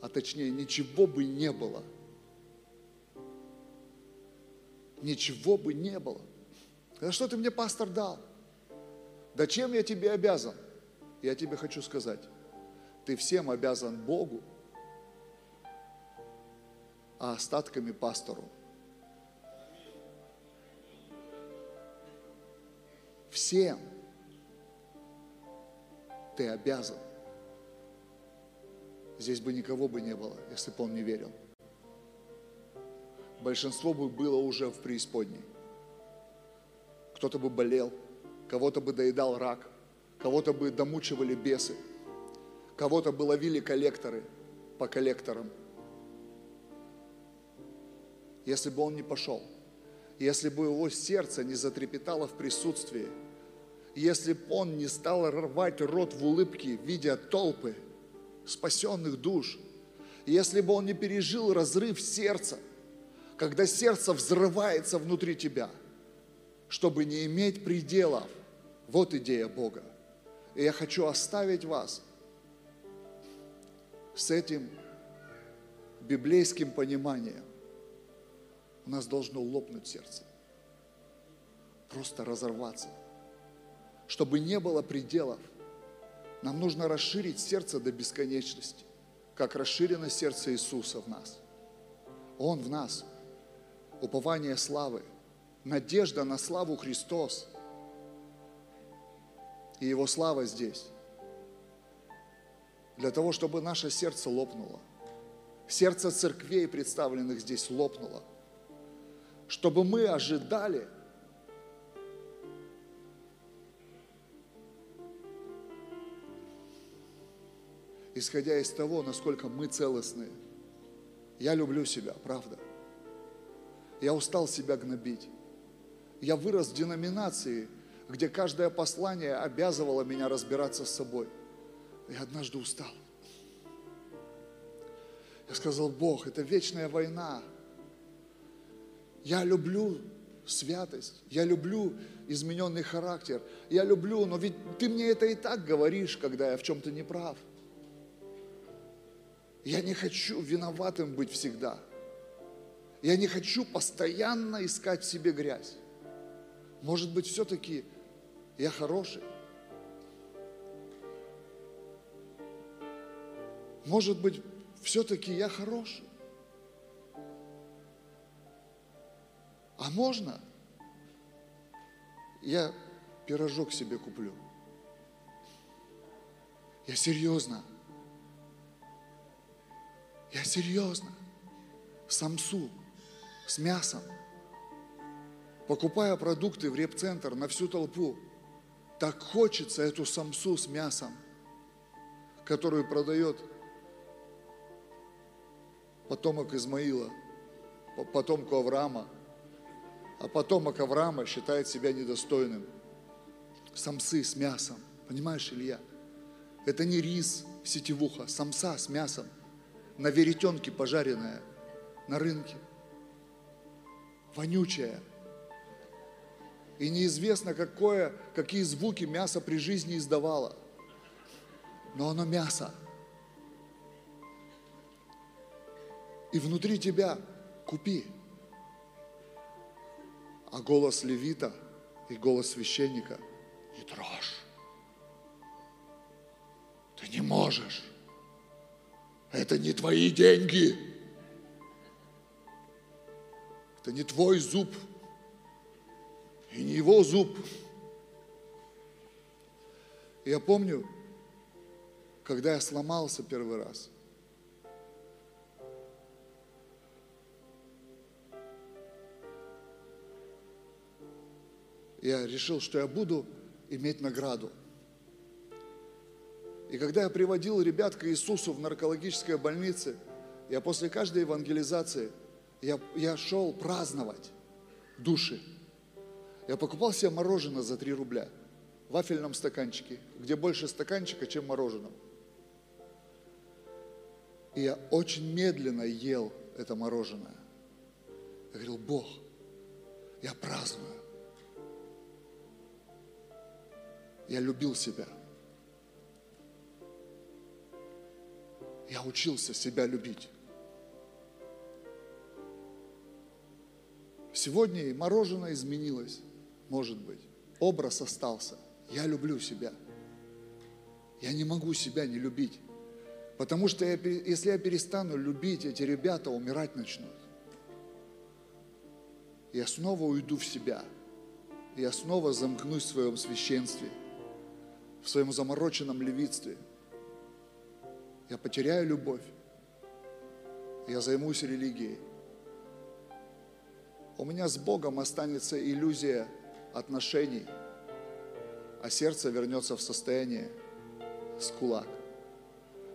[SPEAKER 2] А точнее, ничего бы не было. Ничего бы не было. Да что ты мне, пастор, дал? Да чем я тебе обязан? Я тебе хочу сказать, ты всем обязан Богу, а остатками пастору. Всем ты обязан. Здесь бы никого бы не было, если бы он не верил. Большинство бы было уже в преисподней. Кто-то бы болел, кого-то бы доедал рак, кого-то бы домучивали бесы, кого-то бы ловили коллекторы по коллекторам. Если бы он не пошел – если бы его сердце не затрепетало в присутствии, если бы он не стал рвать рот в улыбке, видя толпы спасенных душ, если бы он не пережил разрыв сердца, когда сердце взрывается внутри тебя, чтобы не иметь пределов. Вот идея Бога. И я хочу оставить вас с этим библейским пониманием у нас должно лопнуть сердце. Просто разорваться. Чтобы не было пределов, нам нужно расширить сердце до бесконечности, как расширено сердце Иисуса в нас. Он в нас. Упование славы, надежда на славу Христос. И Его слава здесь. Для того, чтобы наше сердце лопнуло. Сердце церквей, представленных здесь, лопнуло чтобы мы ожидали исходя из того, насколько мы целостные. Я люблю себя, правда. Я устал себя гнобить. Я вырос в деноминации, где каждое послание обязывало меня разбираться с собой. Я однажды устал. Я сказал, Бог, это вечная война. Я люблю святость, я люблю измененный характер, я люблю, но ведь ты мне это и так говоришь, когда я в чем-то не прав. Я не хочу виноватым быть всегда. Я не хочу постоянно искать в себе грязь. Может быть, все-таки я хороший. Может быть, все-таки я хороший. А можно я пирожок себе куплю? Я серьезно. Я серьезно. Самсу, с мясом. Покупая продукты в репцентр на всю толпу, так хочется эту самсу с мясом, которую продает потомок Измаила, по- потомку Авраама, а потомок Авраама считает себя недостойным. Самсы с мясом. Понимаешь, Илья? Это не рис сетевуха, самса с мясом. На веретенке пожаренная на рынке. Вонючая. И неизвестно, какое, какие звуки мясо при жизни издавало. Но оно мясо. И внутри тебя купи. А голос левита и голос священника не трожь. Ты не можешь. Это не твои деньги. Это не твой зуб. И не его зуб. Я помню, когда я сломался первый раз. Я решил, что я буду иметь награду. И когда я приводил ребят к Иисусу в наркологической больнице, я после каждой евангелизации, я, я шел праздновать души. Я покупал себе мороженое за 3 рубля в вафельном стаканчике, где больше стаканчика, чем мороженого. И я очень медленно ел это мороженое. Я говорил, Бог, я праздную. Я любил себя. Я учился себя любить. Сегодня и мороженое изменилось, может быть. Образ остался. Я люблю себя. Я не могу себя не любить. Потому что я если я перестану любить, эти ребята умирать начнут. Я снова уйду в себя. Я снова замкнусь в своем священстве, в своем замороченном левитстве. Я потеряю любовь. Я займусь религией. У меня с Богом останется иллюзия отношений, а сердце вернется в состояние с кулак,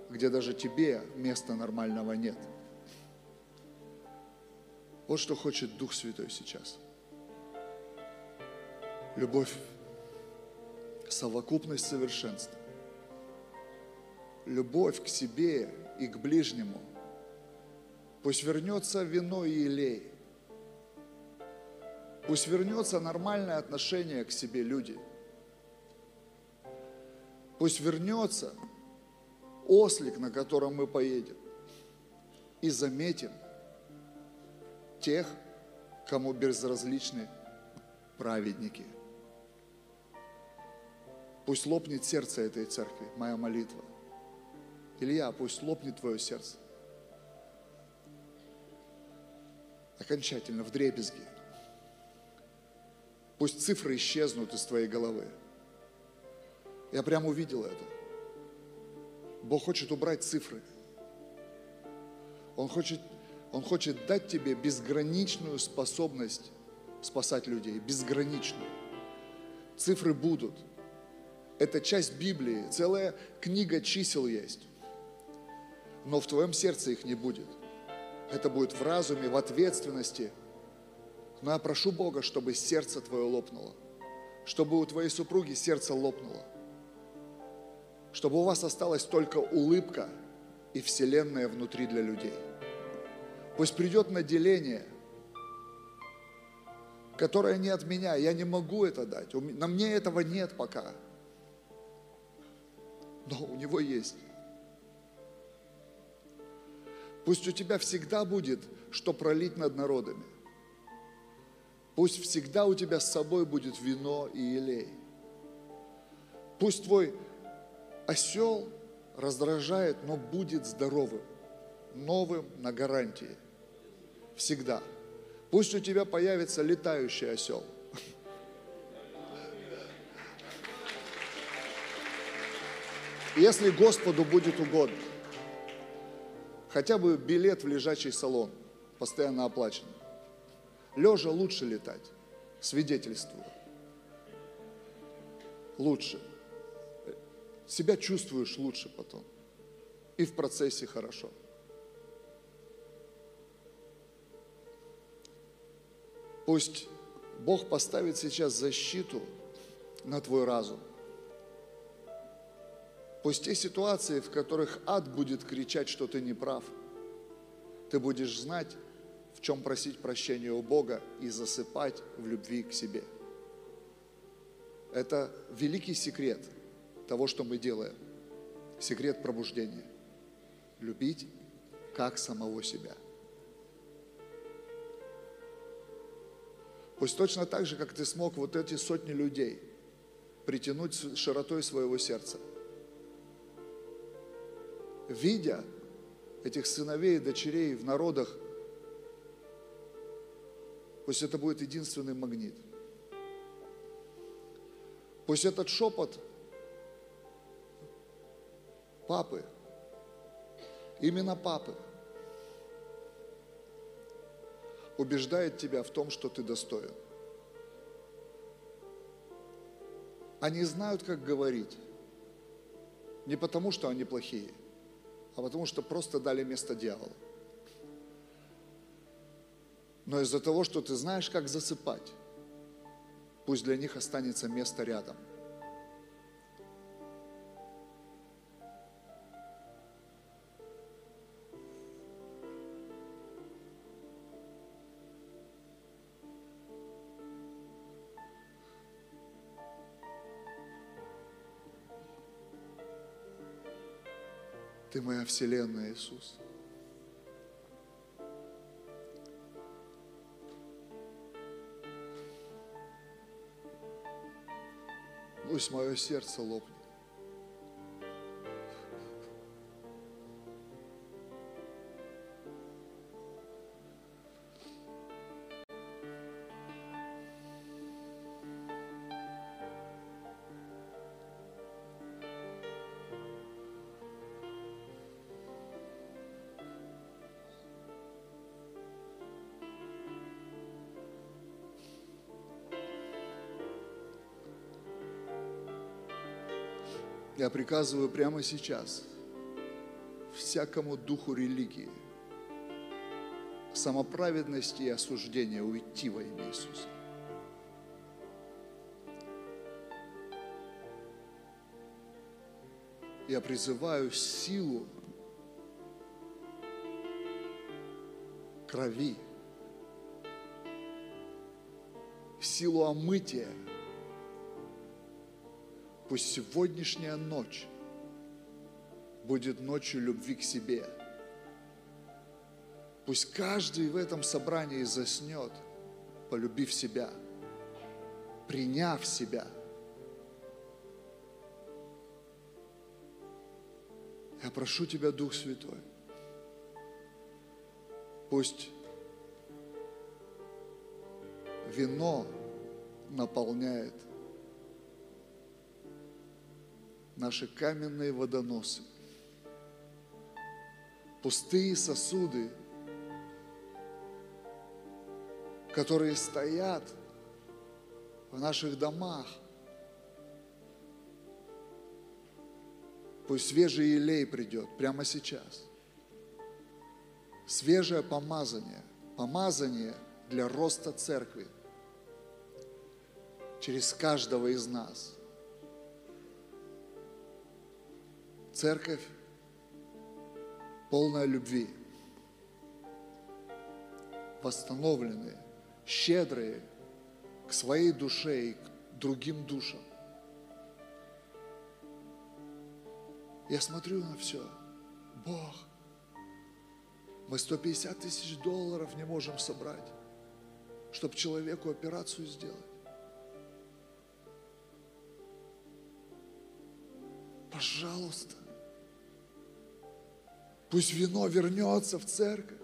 [SPEAKER 2] где даже тебе места нормального нет. Вот что хочет Дух Святой сейчас. Любовь, совокупность совершенства. Любовь к себе и к ближнему. Пусть вернется вино и елей. Пусть вернется нормальное отношение к себе люди. Пусть вернется ослик, на котором мы поедем. И заметим тех, кому безразличны праведники. Пусть лопнет сердце этой церкви, моя молитва. Илья, пусть лопнет твое сердце. Окончательно, в дребезги. Пусть цифры исчезнут из твоей головы. Я прямо увидел это. Бог хочет убрать цифры. Он хочет, он хочет дать тебе безграничную способность спасать людей. Безграничную. Цифры будут. Это часть Библии. Целая книга чисел есть. Но в твоем сердце их не будет. Это будет в разуме, в ответственности. Но я прошу Бога, чтобы сердце твое лопнуло. Чтобы у твоей супруги сердце лопнуло. Чтобы у вас осталась только улыбка и вселенная внутри для людей. Пусть придет наделение, которое не от меня. Я не могу это дать. На мне этого нет пока. Но у него есть. Пусть у тебя всегда будет, что пролить над народами. Пусть всегда у тебя с собой будет вино и елей. Пусть твой осел раздражает, но будет здоровым, новым на гарантии. Всегда. Пусть у тебя появится летающий осел. Если Господу будет угодно, хотя бы билет в лежачий салон, постоянно оплачен. Лежа лучше летать, свидетельствую. Лучше. Себя чувствуешь лучше потом. И в процессе хорошо. Пусть Бог поставит сейчас защиту на твой разум. Пусть те ситуации, в которых ад будет кричать, что ты не прав, ты будешь знать, в чем просить прощения у Бога и засыпать в любви к себе. Это великий секрет того, что мы делаем. Секрет пробуждения. Любить как самого себя. Пусть точно так же, как ты смог вот эти сотни людей притянуть широтой своего сердца. Видя этих сыновей и дочерей в народах, пусть это будет единственный магнит. Пусть этот шепот папы, именно папы, убеждает тебя в том, что ты достоин. Они знают, как говорить. Не потому, что они плохие, а потому, что просто дали место дьяволу. Но из-за того, что ты знаешь, как засыпать, пусть для них останется место рядом. Ты моя вселенная, Иисус. Пусть мое сердце лопнет. Я приказываю прямо сейчас всякому духу религии, самоправедности и осуждения уйти во имя Иисуса. Я призываю силу крови, силу омытия – Пусть сегодняшняя ночь будет ночью любви к себе. Пусть каждый в этом собрании заснет, полюбив себя, приняв себя. Я прошу Тебя, Дух Святой, пусть вино наполняет наши каменные водоносы, пустые сосуды, которые стоят в наших домах. Пусть свежий елей придет прямо сейчас. Свежее помазание, помазание для роста церкви через каждого из нас – Церковь полная любви, восстановленные, щедрые к своей душе и к другим душам. Я смотрю на все. Бог, мы 150 тысяч долларов не можем собрать, чтобы человеку операцию сделать. Пожалуйста, Пусть вино вернется в церковь.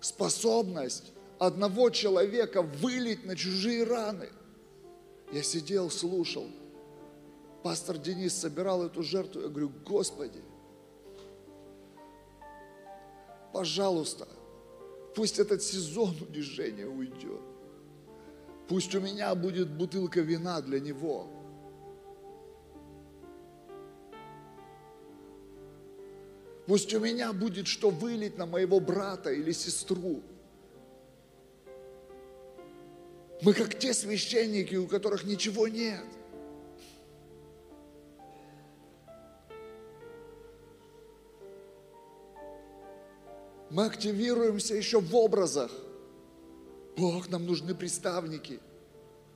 [SPEAKER 2] Способность одного человека вылить на чужие раны. Я сидел, слушал. Пастор Денис собирал эту жертву. Я говорю, Господи, пожалуйста, Пусть этот сезон унижения уйдет. Пусть у меня будет бутылка вина для него. Пусть у меня будет что вылить на моего брата или сестру. Мы как те священники, у которых ничего нет. Мы активируемся еще в образах. Бог, нам нужны представники,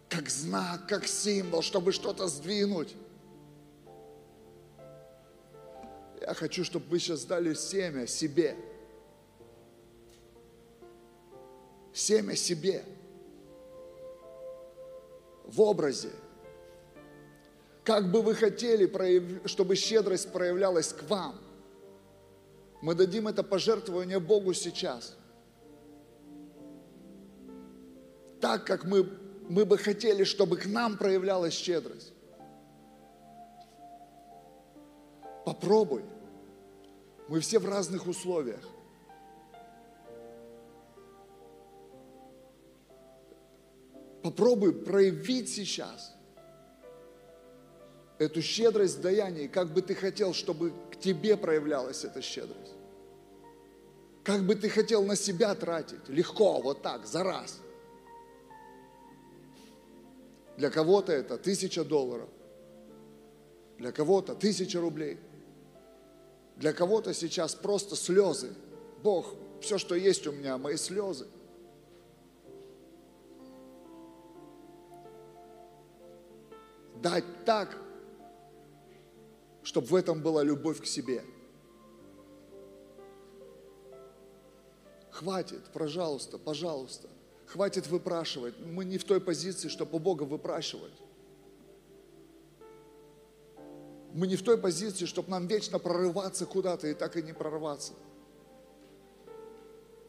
[SPEAKER 2] как знак, как символ, чтобы что-то сдвинуть. Я хочу, чтобы вы сейчас дали семя себе. Семя себе. В образе. Как бы вы хотели, чтобы щедрость проявлялась к вам. Мы дадим это пожертвование Богу сейчас. Так, как мы, мы бы хотели, чтобы к нам проявлялась щедрость. Попробуй. Мы все в разных условиях. Попробуй проявить сейчас эту щедрость в даянии, как бы ты хотел, чтобы к тебе проявлялась эта щедрость. Как бы ты хотел на себя тратить? Легко, вот так, за раз. Для кого-то это тысяча долларов. Для кого-то тысяча рублей. Для кого-то сейчас просто слезы. Бог, все, что есть у меня, мои слезы. Дать так, чтобы в этом была любовь к себе – Хватит, пожалуйста, пожалуйста. Хватит выпрашивать. Мы не в той позиции, чтобы у Бога выпрашивать. Мы не в той позиции, чтобы нам вечно прорываться куда-то и так и не прорваться.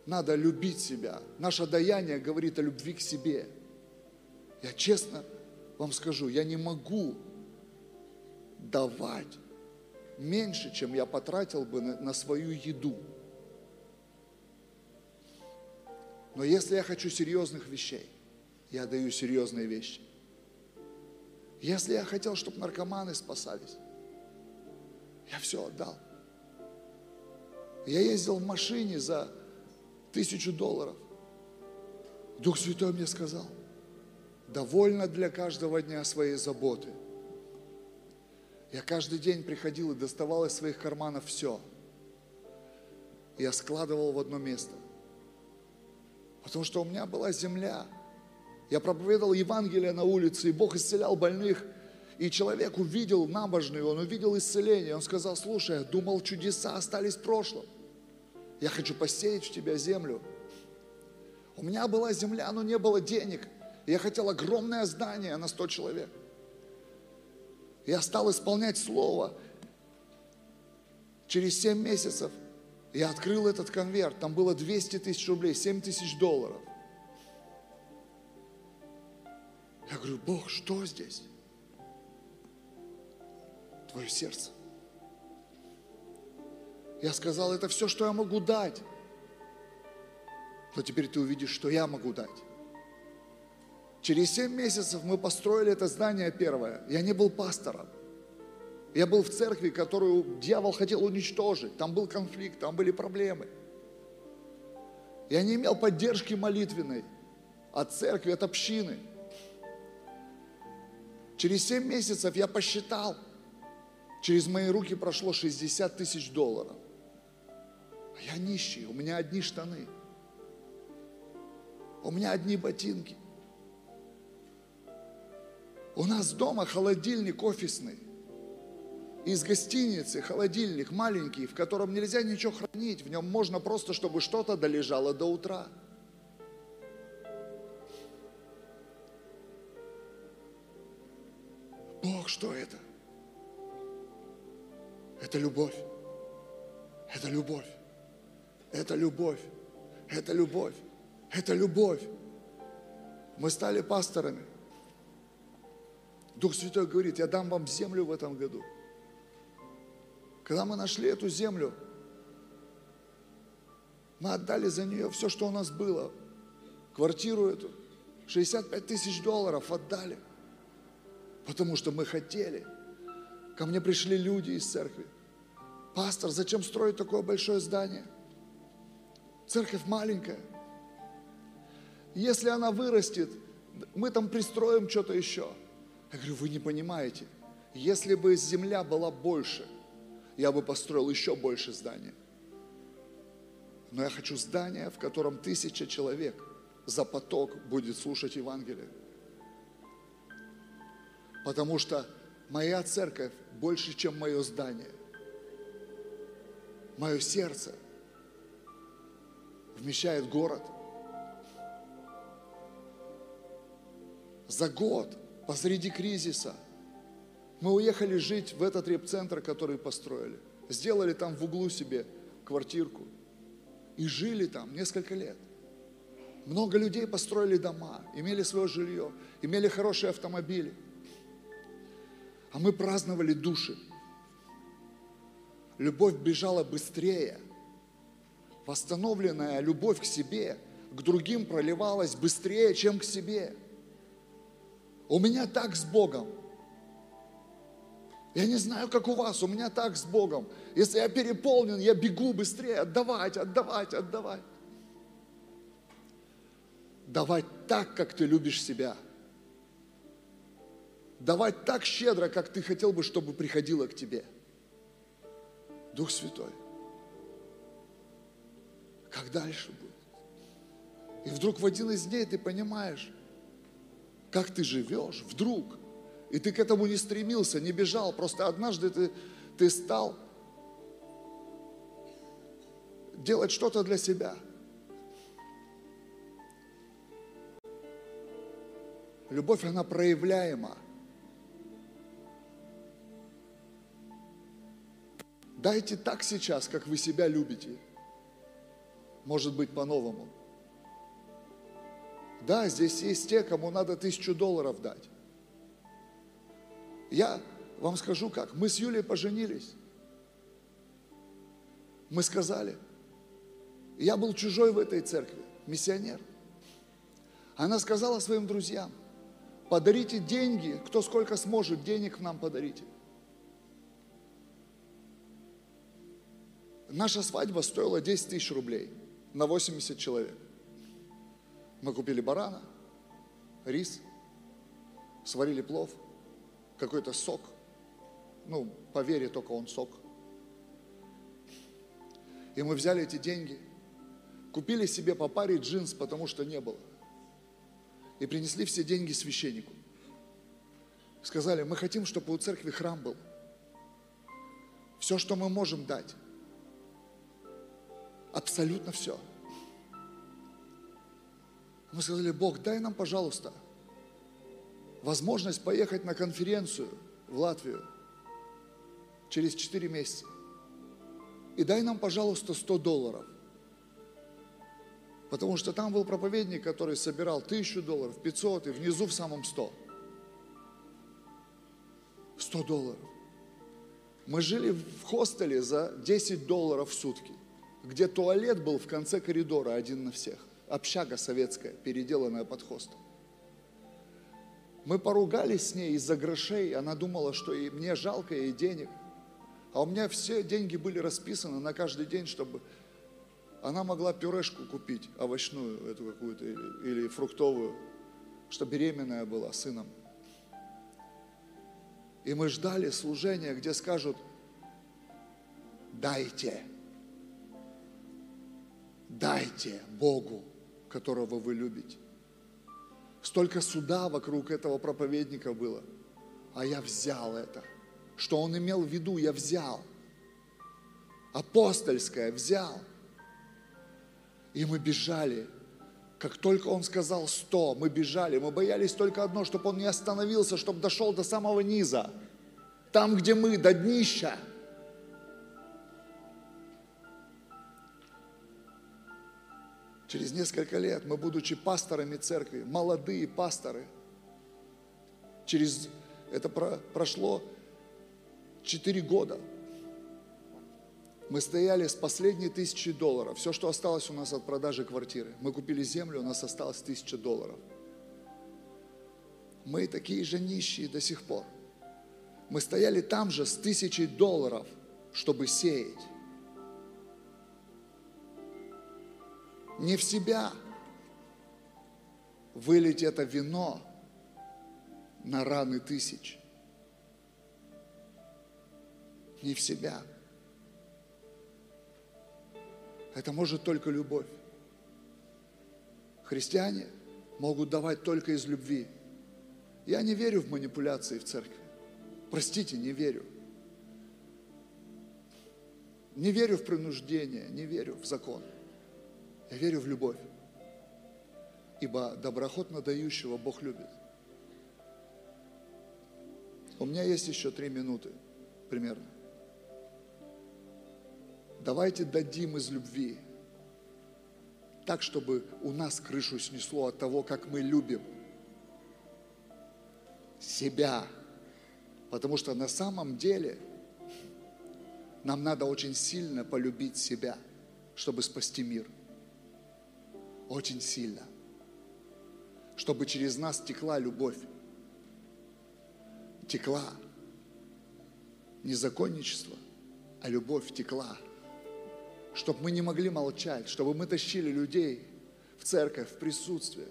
[SPEAKER 2] Надо любить себя. Наше даяние говорит о любви к себе. Я честно вам скажу, я не могу давать меньше, чем я потратил бы на, на свою еду. Но если я хочу серьезных вещей, я даю серьезные вещи. Если я хотел, чтобы наркоманы спасались, я все отдал. Я ездил в машине за тысячу долларов. Дух Святой мне сказал, довольно для каждого дня своей заботы. Я каждый день приходил и доставал из своих карманов все. Я складывал в одно место. Потому что у меня была земля. Я проповедовал Евангелие на улице, и Бог исцелял больных. И человек увидел набожный, он увидел исцеление. Он сказал, слушай, думал, чудеса остались в прошлом. Я хочу посеять в тебя землю. У меня была земля, но не было денег. Я хотел огромное здание на 100 человек. Я стал исполнять слово. Через 7 месяцев я открыл этот конверт, там было 200 тысяч рублей, 7 тысяч долларов. Я говорю, Бог, что здесь? Твое сердце. Я сказал, это все, что я могу дать. Но теперь ты увидишь, что я могу дать. Через 7 месяцев мы построили это здание первое. Я не был пастором. Я был в церкви, которую дьявол хотел уничтожить. Там был конфликт, там были проблемы. Я не имел поддержки молитвенной от церкви, от общины. Через 7 месяцев я посчитал, через мои руки прошло 60 тысяч долларов. А я нищий, у меня одни штаны. У меня одни ботинки. У нас дома холодильник офисный из гостиницы холодильник маленький, в котором нельзя ничего хранить, в нем можно просто, чтобы что-то долежало до утра. Бог, что это? Это любовь. Это любовь. Это любовь. Это любовь. Это любовь. Мы стали пасторами. Дух Святой говорит, я дам вам землю в этом году – когда мы нашли эту землю, Мы отдали за нее все, что у нас было. Квартиру эту. 65 тысяч долларов отдали. Потому что мы хотели. Ко мне пришли люди из церкви. Пастор, зачем строить такое большое здание? Церковь маленькая. Если она вырастет, мы там пристроим что-то еще. Я говорю, вы не понимаете. Если бы земля была больше, я бы построил еще больше здания. Но я хочу здание, в котором тысяча человек за поток будет слушать Евангелие. Потому что моя церковь больше, чем мое здание. Мое сердце вмещает город. За год посреди кризиса мы уехали жить в этот реп-центр, который построили. Сделали там в углу себе квартирку. И жили там несколько лет. Много людей построили дома, имели свое жилье, имели хорошие автомобили. А мы праздновали души. Любовь бежала быстрее. Восстановленная любовь к себе, к другим проливалась быстрее, чем к себе. У меня так с Богом. Я не знаю, как у вас, у меня так с Богом. Если я переполнен, я бегу быстрее, отдавать, отдавать, отдавать. Давать так, как ты любишь себя. Давать так щедро, как ты хотел бы, чтобы приходило к тебе. Дух Святой. Как дальше будет? И вдруг в один из дней ты понимаешь, как ты живешь, вдруг. И ты к этому не стремился, не бежал, просто однажды ты, ты стал делать что-то для себя. Любовь, она проявляема. Дайте так сейчас, как вы себя любите. Может быть, по-новому. Да, здесь есть те, кому надо тысячу долларов дать. Я вам скажу как. Мы с Юлей поженились. Мы сказали, я был чужой в этой церкви, миссионер. Она сказала своим друзьям, подарите деньги, кто сколько сможет, денег нам подарите. Наша свадьба стоила 10 тысяч рублей на 80 человек. Мы купили барана, рис, сварили плов, какой-то сок. Ну, по вере только он сок. И мы взяли эти деньги, купили себе по паре джинс, потому что не было. И принесли все деньги священнику. Сказали, мы хотим, чтобы у церкви храм был. Все, что мы можем дать. Абсолютно все. Мы сказали, Бог, дай нам, пожалуйста, возможность поехать на конференцию в Латвию через 4 месяца. И дай нам, пожалуйста, 100 долларов. Потому что там был проповедник, который собирал тысячу долларов, 500 и внизу в самом 100. 100 долларов. Мы жили в хостеле за 10 долларов в сутки, где туалет был в конце коридора один на всех общага советская, переделанная под хостел. Мы поругались с ней из-за грошей, она думала, что и мне жалко ей денег. А у меня все деньги были расписаны на каждый день, чтобы она могла пюрешку купить, овощную эту какую-то или, или фруктовую, что беременная была сыном. И мы ждали служения, где скажут, дайте, дайте Богу которого вы любите. Столько суда вокруг этого проповедника было. А я взял это. Что он имел в виду, я взял. Апостольское взял. И мы бежали. Как только он сказал сто, мы бежали. Мы боялись только одно, чтобы он не остановился, чтобы дошел до самого низа. Там, где мы, до днища. Через несколько лет мы, будучи пасторами церкви, молодые пасторы, через это про, прошло 4 года. Мы стояли с последней тысячи долларов. Все, что осталось у нас от продажи квартиры. Мы купили землю, у нас осталось тысяча долларов. Мы такие же нищие до сих пор. Мы стояли там же с тысячей долларов, чтобы сеять. Не в себя вылить это вино на раны тысяч. Не в себя. Это может только любовь. Христиане могут давать только из любви. Я не верю в манипуляции в церкви. Простите, не верю. Не верю в принуждение, не верю в закон. Я верю в любовь. Ибо доброхотно дающего Бог любит. У меня есть еще три минуты примерно. Давайте дадим из любви, так, чтобы у нас крышу снесло от того, как мы любим себя. Потому что на самом деле нам надо очень сильно полюбить себя, чтобы спасти мир. Очень сильно. Чтобы через нас текла любовь. Текла. Не законничество, а любовь текла чтобы мы не могли молчать, чтобы мы тащили людей в церковь, в присутствие,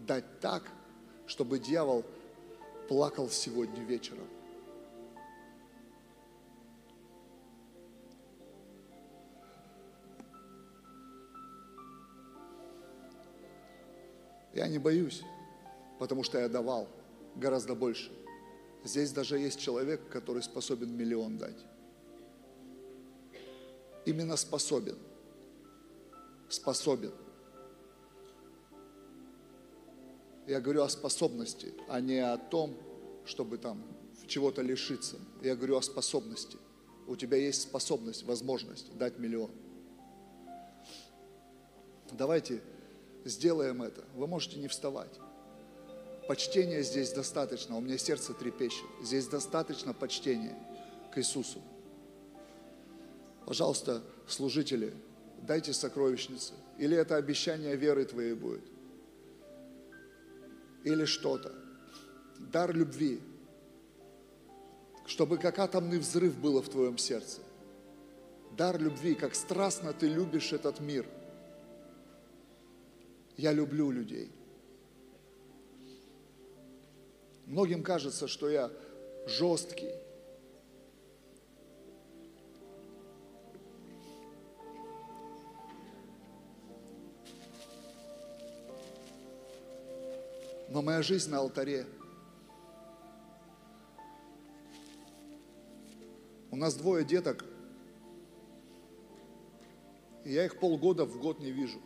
[SPEAKER 2] дать так, чтобы дьявол плакал сегодня вечером. Я не боюсь, потому что я давал гораздо больше. Здесь даже есть человек, который способен миллион дать именно способен. Способен. Я говорю о способности, а не о том, чтобы там чего-то лишиться. Я говорю о способности. У тебя есть способность, возможность дать миллион. Давайте сделаем это. Вы можете не вставать. Почтения здесь достаточно. У меня сердце трепещет. Здесь достаточно почтения к Иисусу. Пожалуйста, служители, дайте сокровищницы. Или это обещание веры твоей будет. Или что-то. Дар любви. Чтобы как атомный взрыв было в твоем сердце. Дар любви, как страстно ты любишь этот мир. Я люблю людей. Многим кажется, что я жесткий, но моя жизнь на алтаре. У нас двое деток, и я их полгода в год не вижу.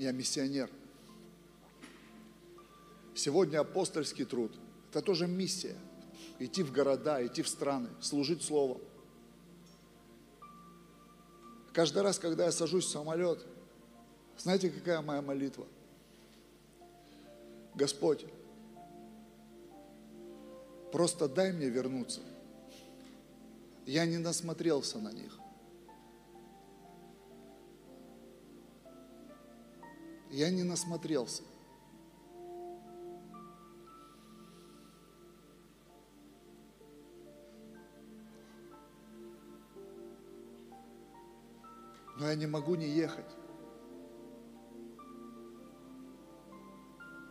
[SPEAKER 2] Я миссионер. Сегодня апостольский труд – это тоже миссия. Идти в города, идти в страны, служить Словом. Каждый раз, когда я сажусь в самолет, знаете, какая моя молитва? Господь, просто дай мне вернуться. Я не насмотрелся на них. Я не насмотрелся. но я не могу не ехать.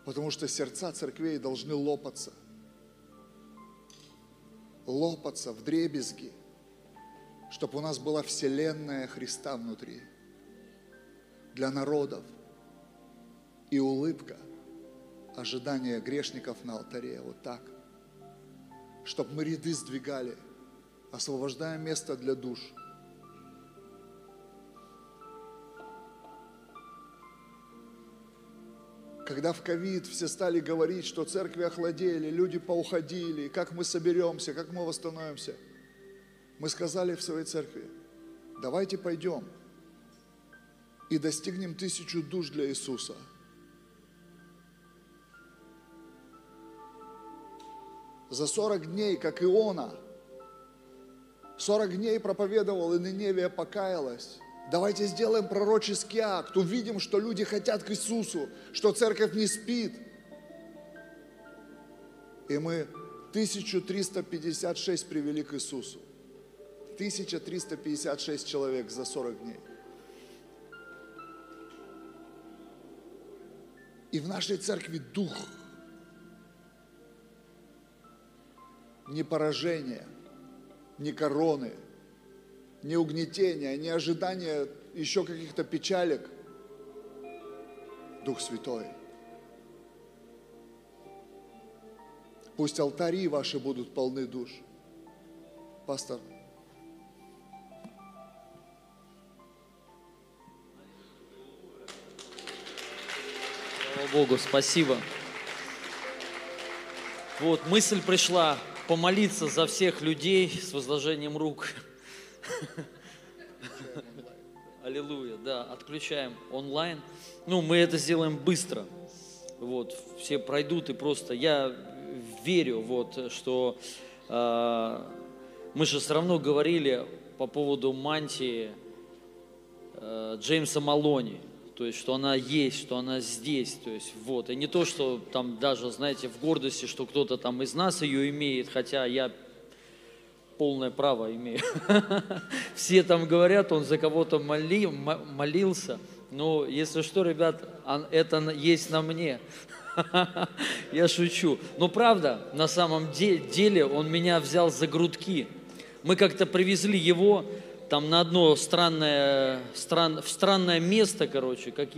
[SPEAKER 2] Потому что сердца церквей должны лопаться. Лопаться в дребезги, чтобы у нас была вселенная Христа внутри. Для народов. И улыбка, ожидание грешников на алтаре. Вот так. Чтобы мы ряды сдвигали, освобождая место для душ – когда в ковид все стали говорить, что церкви охладели, люди поуходили, как мы соберемся, как мы восстановимся, мы сказали в своей церкви, давайте пойдем и достигнем тысячу душ для Иисуса. За 40 дней, как Иона. 40 дней проповедовал, и Ниневия покаялась. Давайте сделаем пророческий акт, увидим, что люди хотят к Иисусу, что церковь не спит. И мы 1356 привели к Иисусу. 1356 человек за 40 дней. И в нашей церкви дух не поражения, не короны, не угнетения, не ожидания еще каких-то печалек. Дух Святой. Пусть алтари ваши будут полны душ. Пастор,
[SPEAKER 1] Богу, спасибо. Вот, мысль пришла помолиться за всех людей с возложением рук. Аллилуйя, да, отключаем онлайн. Ну, мы это сделаем быстро. Вот, все пройдут и просто, я верю, вот, что э, мы же все равно говорили по поводу мантии э, Джеймса Малони, то есть, что она есть, что она здесь, то есть, вот, и не то, что там даже, знаете, в гордости, что кто-то там из нас ее имеет, хотя я полное право имею. Все там говорят, он за кого-то моли, молился, но если что, ребят, это есть на мне. Я шучу. Но правда, на самом де- деле он меня взял за грудки. Мы как-то привезли его там на одно странное, стран, в странное место, короче, как